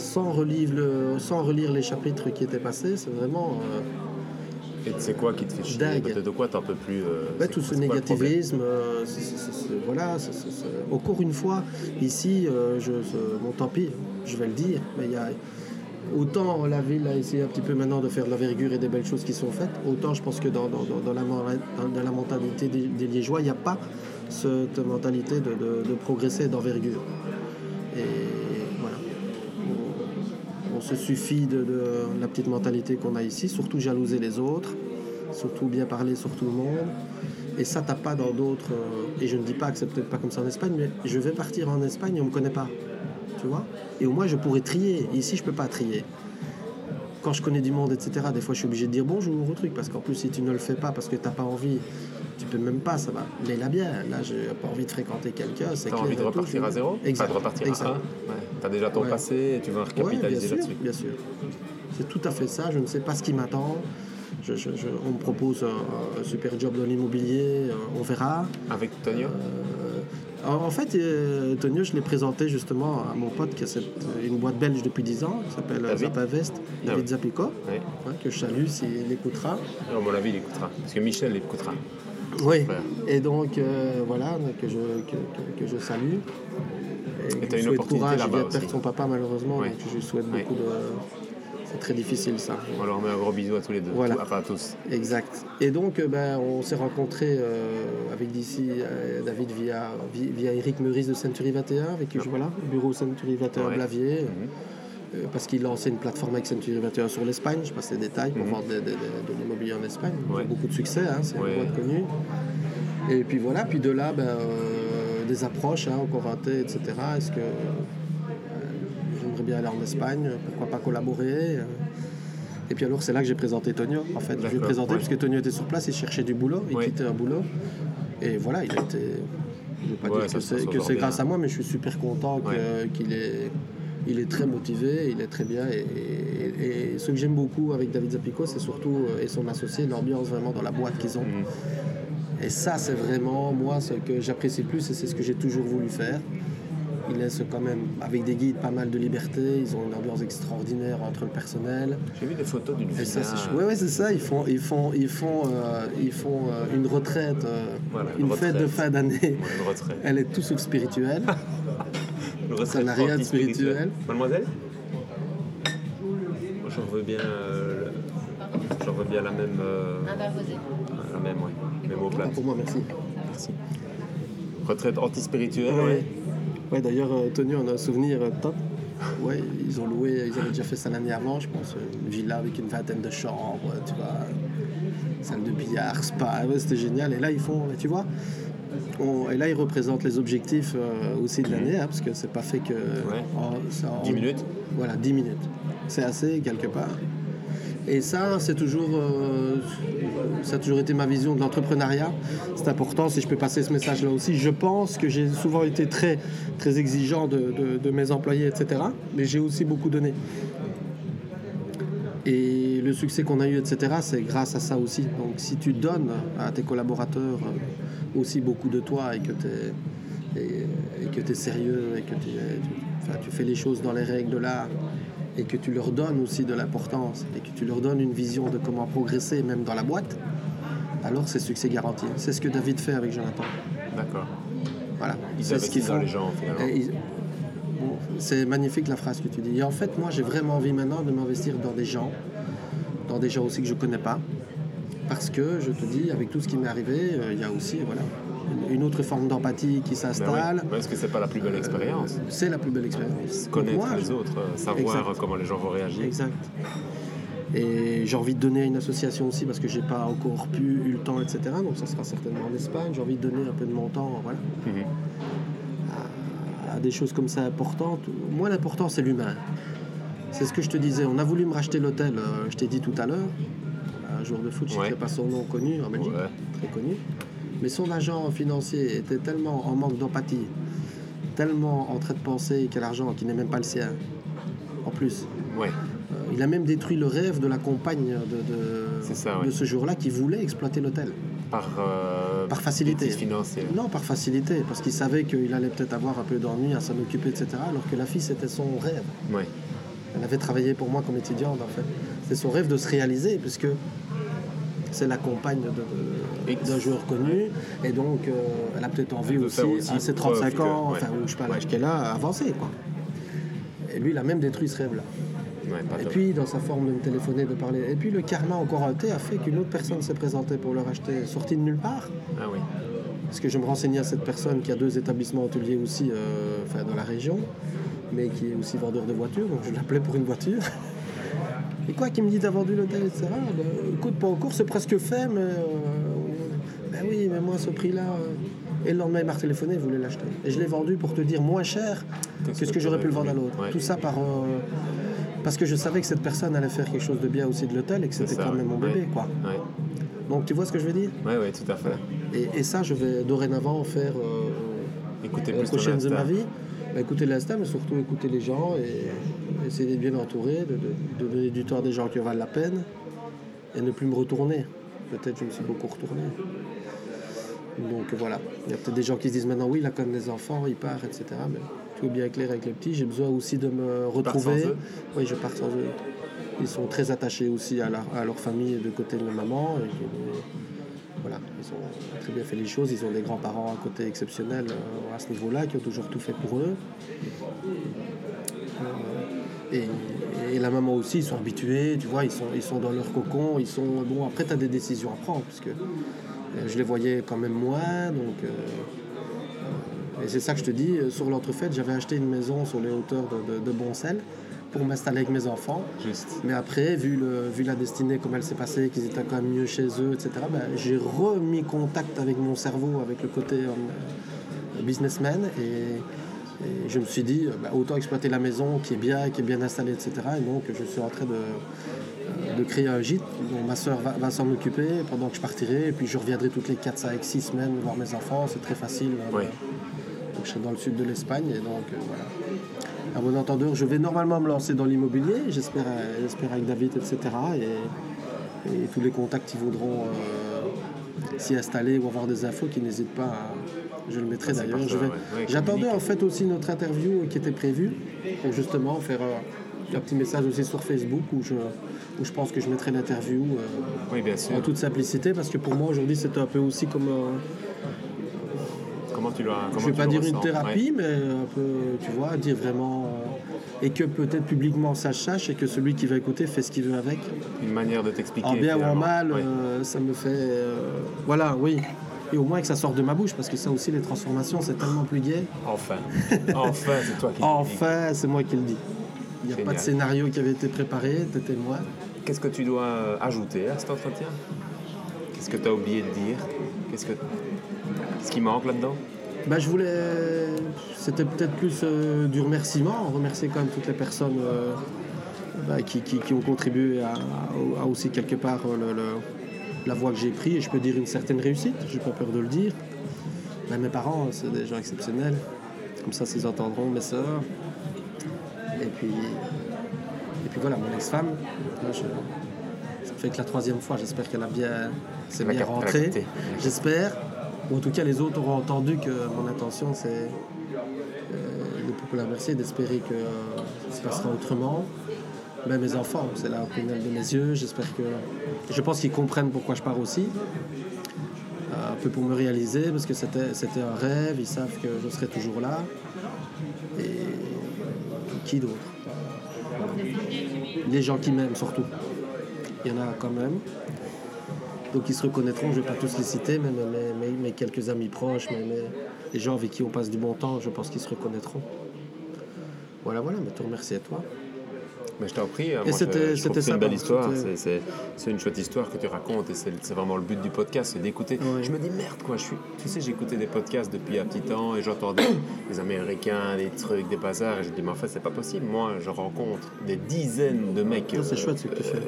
sans relire, le, sans relire les chapitres qui étaient passés. C'est vraiment euh, Et c'est quoi qui te fait chier? de quoi t'en peux plus euh, c'est- tout ce négativisme. euh, voilà, encore une fois, ici, je, bon, tant pis, je vais le dire, mais il y a. Autant la ville a essayé un petit peu maintenant de faire de l'envergure et des belles choses qui sont faites, autant je pense que dans, dans- dans- dans la, dans- la mentalité des, des Liégeois, il n'y a pas cette mentalité de, de- de progresser d'envergure. On, se suffit de, la petite mentalité qu'on a ici, surtout jalouser les autres, surtout bien parler sur tout le monde. Et ça, t'as pas dans d'autres. euh, Et je ne dis pas que c'est peut-être pas comme ça en Espagne, mais je vais partir en Espagne et on me connaît pas. Tu vois Et au moins, je pourrais trier. Ici, je peux pas trier. Quand je connais du monde, etc., des fois, je suis obligé de dire bonjour au truc. Parce qu'en plus, si tu ne le fais pas parce que t'as pas envie, tu peux même pas, ça va. Mais là, bien. Là, j'ai pas envie de fréquenter quelqu'un. C'est envie de repartir à zéro Exact. Enfin, de repartir Exact. à. Ouais. T'as déjà ton Ouais. passé et tu veux recapitaliser là-dessus. bien sûr. C'est tout à fait ça. Je ne sais pas ce qui m'attend. Je- je- je- on me propose un, un super job dans l'immobilier. euh, On verra. Avec Tonio? Euh, en fait, euh, Tonio, je l'ai présenté justement à mon pote qui a cette- une boîte belge depuis 10 ans, qui s'appelle euh, David oui. Zapico, Oui. hein, que je salue s'il écoutera. À mon avis, il écoutera. Parce que Michel l'écoutera. Oui. frère. Et donc, euh, voilà, que, je, que, que- que je salue. Et, que t'as je une opportunité courage. Là-bas perdre son papa, malheureusement, donc je lui souhaite beaucoup de. C'est très difficile, ça. On leur met un gros bisou à tous les deux. Voilà. Tout- Enfin, à tous. Exact. Et donc, euh, ben, on s'est rencontrés euh, avec d'ici euh, David via, vi- via Eric Meurice de Century 21, avec qui je voilà, bureau Century 21 Ouais. Blavier, Mhm. Euh, parce qu'il lançait une plateforme avec Century 21 sur l'Espagne. Je passe les détails pour Mhm. vendre de, de- de- de l'immobilier en Espagne. Ouais. beaucoup de succès, hein, c'est Ouais. une boîte connue. Et puis voilà, puis de là, ben, euh, des approches hein, au Corinthais, etc. Est-ce que euh, j'aimerais bien aller en Espagne? Pourquoi pas collaborer? Et puis alors, c'est là que j'ai présenté Tonio. En fait, je l'ai D'accord, présenté ouais. parce que Tonio était sur place, il cherchait du boulot, il Ouais. quittait un boulot. Et voilà, il a été. Je ne veux pas Ouais, dire que c'est, bien. grâce à moi, mais je suis super content qu'il est. Il est très motivé, il est très bien. Et, et- et ce que j'aime beaucoup avec David Zapico, c'est surtout, euh, et son associé, l'ambiance vraiment dans la boîte qu'ils ont. Mhm. Et ça, c'est vraiment, moi, ce que j'apprécie le plus, et c'est ce que j'ai toujours voulu faire. Ils laissent quand même, avec des guides, pas mal de liberté. Ils ont une ambiance extraordinaire entre le personnel. J'ai vu des photos d'une ça, c'est ouais, ça. Ils font, ils font, ils font, euh, ils font euh, une retraite, euh, Voilà, une une fête de fin d'année. Ouais. Elle est tout sauf spirituelle. Une retraite Ça n'a rien de anti-spirituelle. spirituel. Mademoiselle Moi, j'en veux bien. euh, le- J'en veux bien la même. euh, Un verre rosé. La même, ouais. Même au Ah, plat. pour moi, merci. Merci. Retraite anti-spirituelle, Ouais. ouais. Ouais, d'ailleurs, euh, Tony, on a un souvenir top. Ouais, ils ont loué, ils avaient déjà fait ça l'année avant, je pense, une villa avec une vingtaine de chambres, tu vois, salle de billard, spa, ouais, c'était génial. Et là, ils font, tu vois, on- et là, ils représentent les objectifs euh, aussi de l'année, hein, parce que c'est pas fait que. en- ça en- 10 minutes Voilà, 10 minutes. C'est assez, quelque part. Et ça, c'est toujours, euh, ça a toujours été ma vision de l'entrepreneuriat. C'est important, si je peux passer ce message-là aussi. Je pense que j'ai souvent été très, très exigeant de, de- de mes employés, etc. Mais j'ai aussi beaucoup donné. Et le succès qu'on a eu, etc., c'est grâce à ça aussi. Donc si tu donnes à tes collaborateurs euh, aussi beaucoup de toi et que tu es, et, et que tu es sérieux et que tu, tu- fais les choses dans les règles de l'art et que tu leur donnes aussi de l'importance et que tu leur donnes une vision de comment progresser même dans la boîte, alors c'est succès garanti. C'est ce que David fait avec Jonathan. D'accord. Voilà. Ils C'est ce qu'ils font. les gens, finalement. C'est magnifique la phrase que tu dis. Et en fait, moi, j'ai vraiment envie maintenant de m'investir dans des gens, dans des gens aussi que je connais pas, parce que je te dis, avec tout ce qui m'est arrivé, euh, il y a aussi voilà une- autre forme d'empathie qui Ben oui. s'installe. Ouais, Est-ce que c'est pas la plus belle expérience C'est la plus belle expérience. Connaître Moi, les autres, euh, savoir Exact. comment les gens vont réagir. Exact. Et j'ai envie de donner à une association aussi parce que j'ai pas encore pu, eu le temps, etc. Donc ça sera certainement en Espagne. J'ai envie de donner un peu de mon temps, voilà, Mhm. à, à des choses comme ça importantes. Moi, l'important, c'est l'humain. C'est ce que je te disais. On a voulu me racheter l'hôtel, euh, je t'ai dit tout à l'heure. Un joueur de foot, je ne sais pas son nom connu en Belgique, très connu. Mais son agent financier était tellement en manque d'empathie, tellement en train de penser qu'il a l'argent qui n'est même pas le sien. En plus, Ouais. euh, il a même détruit le rêve de la compagne de, ce jour-là qui voulait exploiter l'hôtel. Par, euh, Par facilité. financière. Non, par facilité, parce qu'il savait qu'il allait peut-être avoir un peu d'ennui à s'en occuper, etc. Alors que la fille, c'était son rêve. Ouais. Elle avait travaillé pour moi comme étudiante, en fait. C'était son rêve de se réaliser, puisque c'est la compagne d'un joueur connu. Et donc, euh, elle a peut-être envie aussi, aussi à ses preuve 35 que- ans, ouais. enfin, ou je sais pas l'âge qu'elle a, avancer, quoi. Et lui, il a même détruit ce rêve-là. Ouais, Et top. puis, dans sa forme de me téléphoner, de parler. Et puis, le karma encore un thé a fait qu'une autre personne s'est présentée pour le racheter, sortie de nulle part. Ah oui. Parce que je me renseignais à cette personne qui a deux établissements hôteliers aussi euh, enfin, dans la région, mais qui est aussi vendeur de voitures, donc je l'appelais pour une voiture. Et quoi, qui me dit t'as vendu l'hôtel, etc. Ben, écoute, pas encore, c'est presque fait, mais. euh, ben oui, mais moi, ce prix-là. euh, Et le lendemain, il m'a téléphoné, il voulait l'acheter. Et je l'ai vendu pour te dire moins cher que ce que j'aurais pu le vendre à l'autre. Ouais. Tout ça par. euh, parce que je savais que cette personne allait faire quelque chose de bien aussi de l'hôtel et que c'était quand même mon ouais. bébé, quoi. Ouais. Donc tu vois ce que je veux dire? Ouais, ouais, tout à fait. et, et ça, je vais dorénavant faire. euh, Écoutez les plus ton prochaines de ma vie, bah, écouter l'instinct, mais surtout écouter les gens et essayer d'être bien entouré, de, de- de donner du temps à des gens qui en valent la peine et ne plus me retourner. Peut-être je me suis beaucoup retourné. Donc voilà, il y a peut-être des gens qui se disent maintenant oui, il a quand même des enfants, il part, etc. Mais tout est bien clair avec les petits. J'ai besoin aussi de me retrouver. eux Oui, je pars sans eux. Ils sont très attachés aussi à, leur- à leur famille de côté de la maman. et voilà, ils ont très bien fait les choses. Ils ont des grands-parents à côté exceptionnels euh, à ce niveau-là, qui ont toujours tout fait pour eux. Euh, et, la maman aussi, ils sont habitués, tu vois, ils sont, ils sont dans leur cocon. Ils sont, bon, après, tu as des décisions à prendre, parce que euh, je les voyais quand même moins. Donc, et c'est ça que je te dis, sur l'entrefaite, j'avais acheté une maison sur les hauteurs de, de, de Boncel pour m'installer avec mes enfants. Juste. Mais après, vu, le, vu la destinée, comme elle s'est passée, qu'ils étaient quand même mieux chez eux, etc., ben, j'ai remis contact avec mon cerveau, avec le côté euh, businessman. Et, et je me suis dit, euh, ben, autant exploiter la maison qui est bien, qui est bien installée, etc. Et donc, je suis en train de, euh, de créer un gîte dont ma soeur va, va s'en occuper pendant que je partirai. Et puis, je reviendrai toutes les 4, 5, 6 semaines voir mes enfants. C'est très facile. donc, je serai dans le sud de l'Espagne. Et donc, voilà. À bon entendeur, je vais normalement me lancer dans l'immobilier, j'espère, avec David, etc. Et, et tous les contacts qui voudront euh, s'y installer ou avoir des infos, qui n'hésitent pas à... Je le mettrai d'ailleurs. ouais. Ouais, J'attendais en fait aussi notre interview qui était prévue pour justement faire euh, un petit message aussi sur Facebook où je, où je pense que je mettrai l'interview euh, Oui, en toute simplicité parce que pour moi aujourd'hui c'est un peu aussi comme Comment tu l'as je comment vais pas dire une thérapie, mais un peu, tu vois, dire vraiment. euh, et que peut-être publiquement ça sache et que celui qui va écouter fait ce qu'il veut avec. Une manière de t'expliquer. En bien ou en mal, Ouais. euh, ça me fait. euh, voilà, oui. Et au moins que ça sorte de ma bouche, parce que ça aussi, les transformations, c'est tellement plus gai. Enfin. enfin, c'est toi qui le dis. Enfin, c'est moi qui le dis. Il n'y a pas de scénario qui avait été préparé, t'étais moi. Qu'est-ce que tu dois ajouter à cet entretien? Qu'est-ce que tu as oublié de dire? Qu'est-ce que ce qui manque là-dedans? Bah, je voulais. C'était peut-être plus euh, du remerciement, remercier quand même toutes les personnes euh, bah, qui, qui- qui ont contribué à, à aussi quelque part euh, le- le- la voie que j'ai prise et je peux dire une certaine réussite, j'ai pas peur de le dire. Bah, mes parents, c'est des gens exceptionnels, comme ça, ils entendront, mes sœurs. Et puis, et puis voilà, mon ex-femme. Je- fait que la troisième fois, j'espère qu'elle a bien, c'est bien rentré. J'espère. En tout cas, les autres auront entendu que mon intention, c'est euh, de beaucoup la remercier, d'espérer que euh, ça se passera autrement. Même mes enfants, c'est la prunelle de mes yeux. J'espère que. Je pense qu'ils comprennent pourquoi je pars aussi. Euh, un peu pour me réaliser, parce que c'était c'était un rêve. Ils savent que je serai toujours là. Et qui d'autre? Les gens qui m'aiment surtout. Il y en a quand même. Donc ils se reconnaîtront, je ne vais pas tous les citer, mais mes, quelques amis proches, mais les gens avec qui on passe du bon temps, je pense qu'ils se reconnaîtront. Voilà, voilà, mais te remercie à toi. Mais je t'en prie, Et moi, c'était- une belle histoire. C'est- une chouette histoire que tu racontes et c'est vraiment le but du podcast, c'est d'écouter. Ouais. Je me dis merde quoi, je suis, tu sais, j'écoutais des podcasts depuis un petit temps et j'entendais des Américains, des trucs, des bazars et je dis mais en fait c'est pas possible. Moi je rencontre des dizaines de mecs Non, c'est euh, chouette ce que tu fais.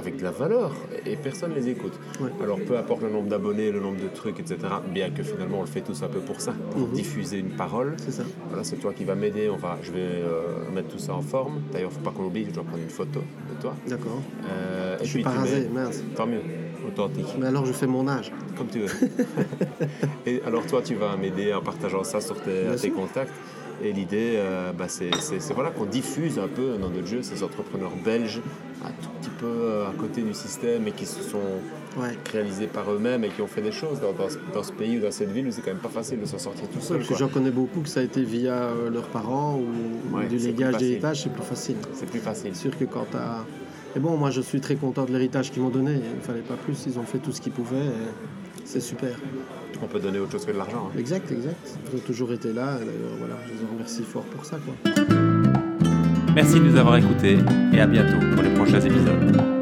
Avec de la valeur et personne les écoute. Ouais. Alors peu importe le nombre d'abonnés, le nombre de trucs, etc. Bien que finalement on le fait tous un peu pour ça, pour Mhm. diffuser une parole. C'est ça. Voilà, c'est toi qui vas m'aider. On va, je vais euh, mettre tout ça en forme. D'ailleurs, faut pas qu'on oublie, je dois prendre une photo de toi. D'accord. Euh, Je et suis puis pas rasé, mets- mince. Tant mieux, authentique, Mais alors je fais mon âge. comme tu veux. et alors toi, tu vas m'aider en partageant ça sur tes, contacts. Et l'idée, euh, bah, c'est voilà, qu'on diffuse un peu dans notre jeu ces entrepreneurs belges un tout petit peu euh, à côté du système et qui se sont Ouais. réalisés par eux-mêmes et qui ont fait des choses dans, dans ce- dans ce pays ou dans cette ville où c'est quand même pas facile de s'en sortir tout seul. Parce que quoi. j'en connais beaucoup que ça a été via euh, leurs parents ou, du légage d'héritage, c'est plus facile. C'est plus facile. C'est sûr que quand t'as. Et bon, moi je suis très content de l'héritage qu'ils m'ont donné. Il ne fallait pas plus, ils ont fait tout ce qu'ils pouvaient. et C'est super. On peut donner autre chose que de l'argent. hein. Exact, exact. Ils ont toujours été là. et D'ailleurs, voilà, je les en remercie fort pour ça. Quoi. Merci de nous avoir écoutés et à bientôt pour les prochains épisodes.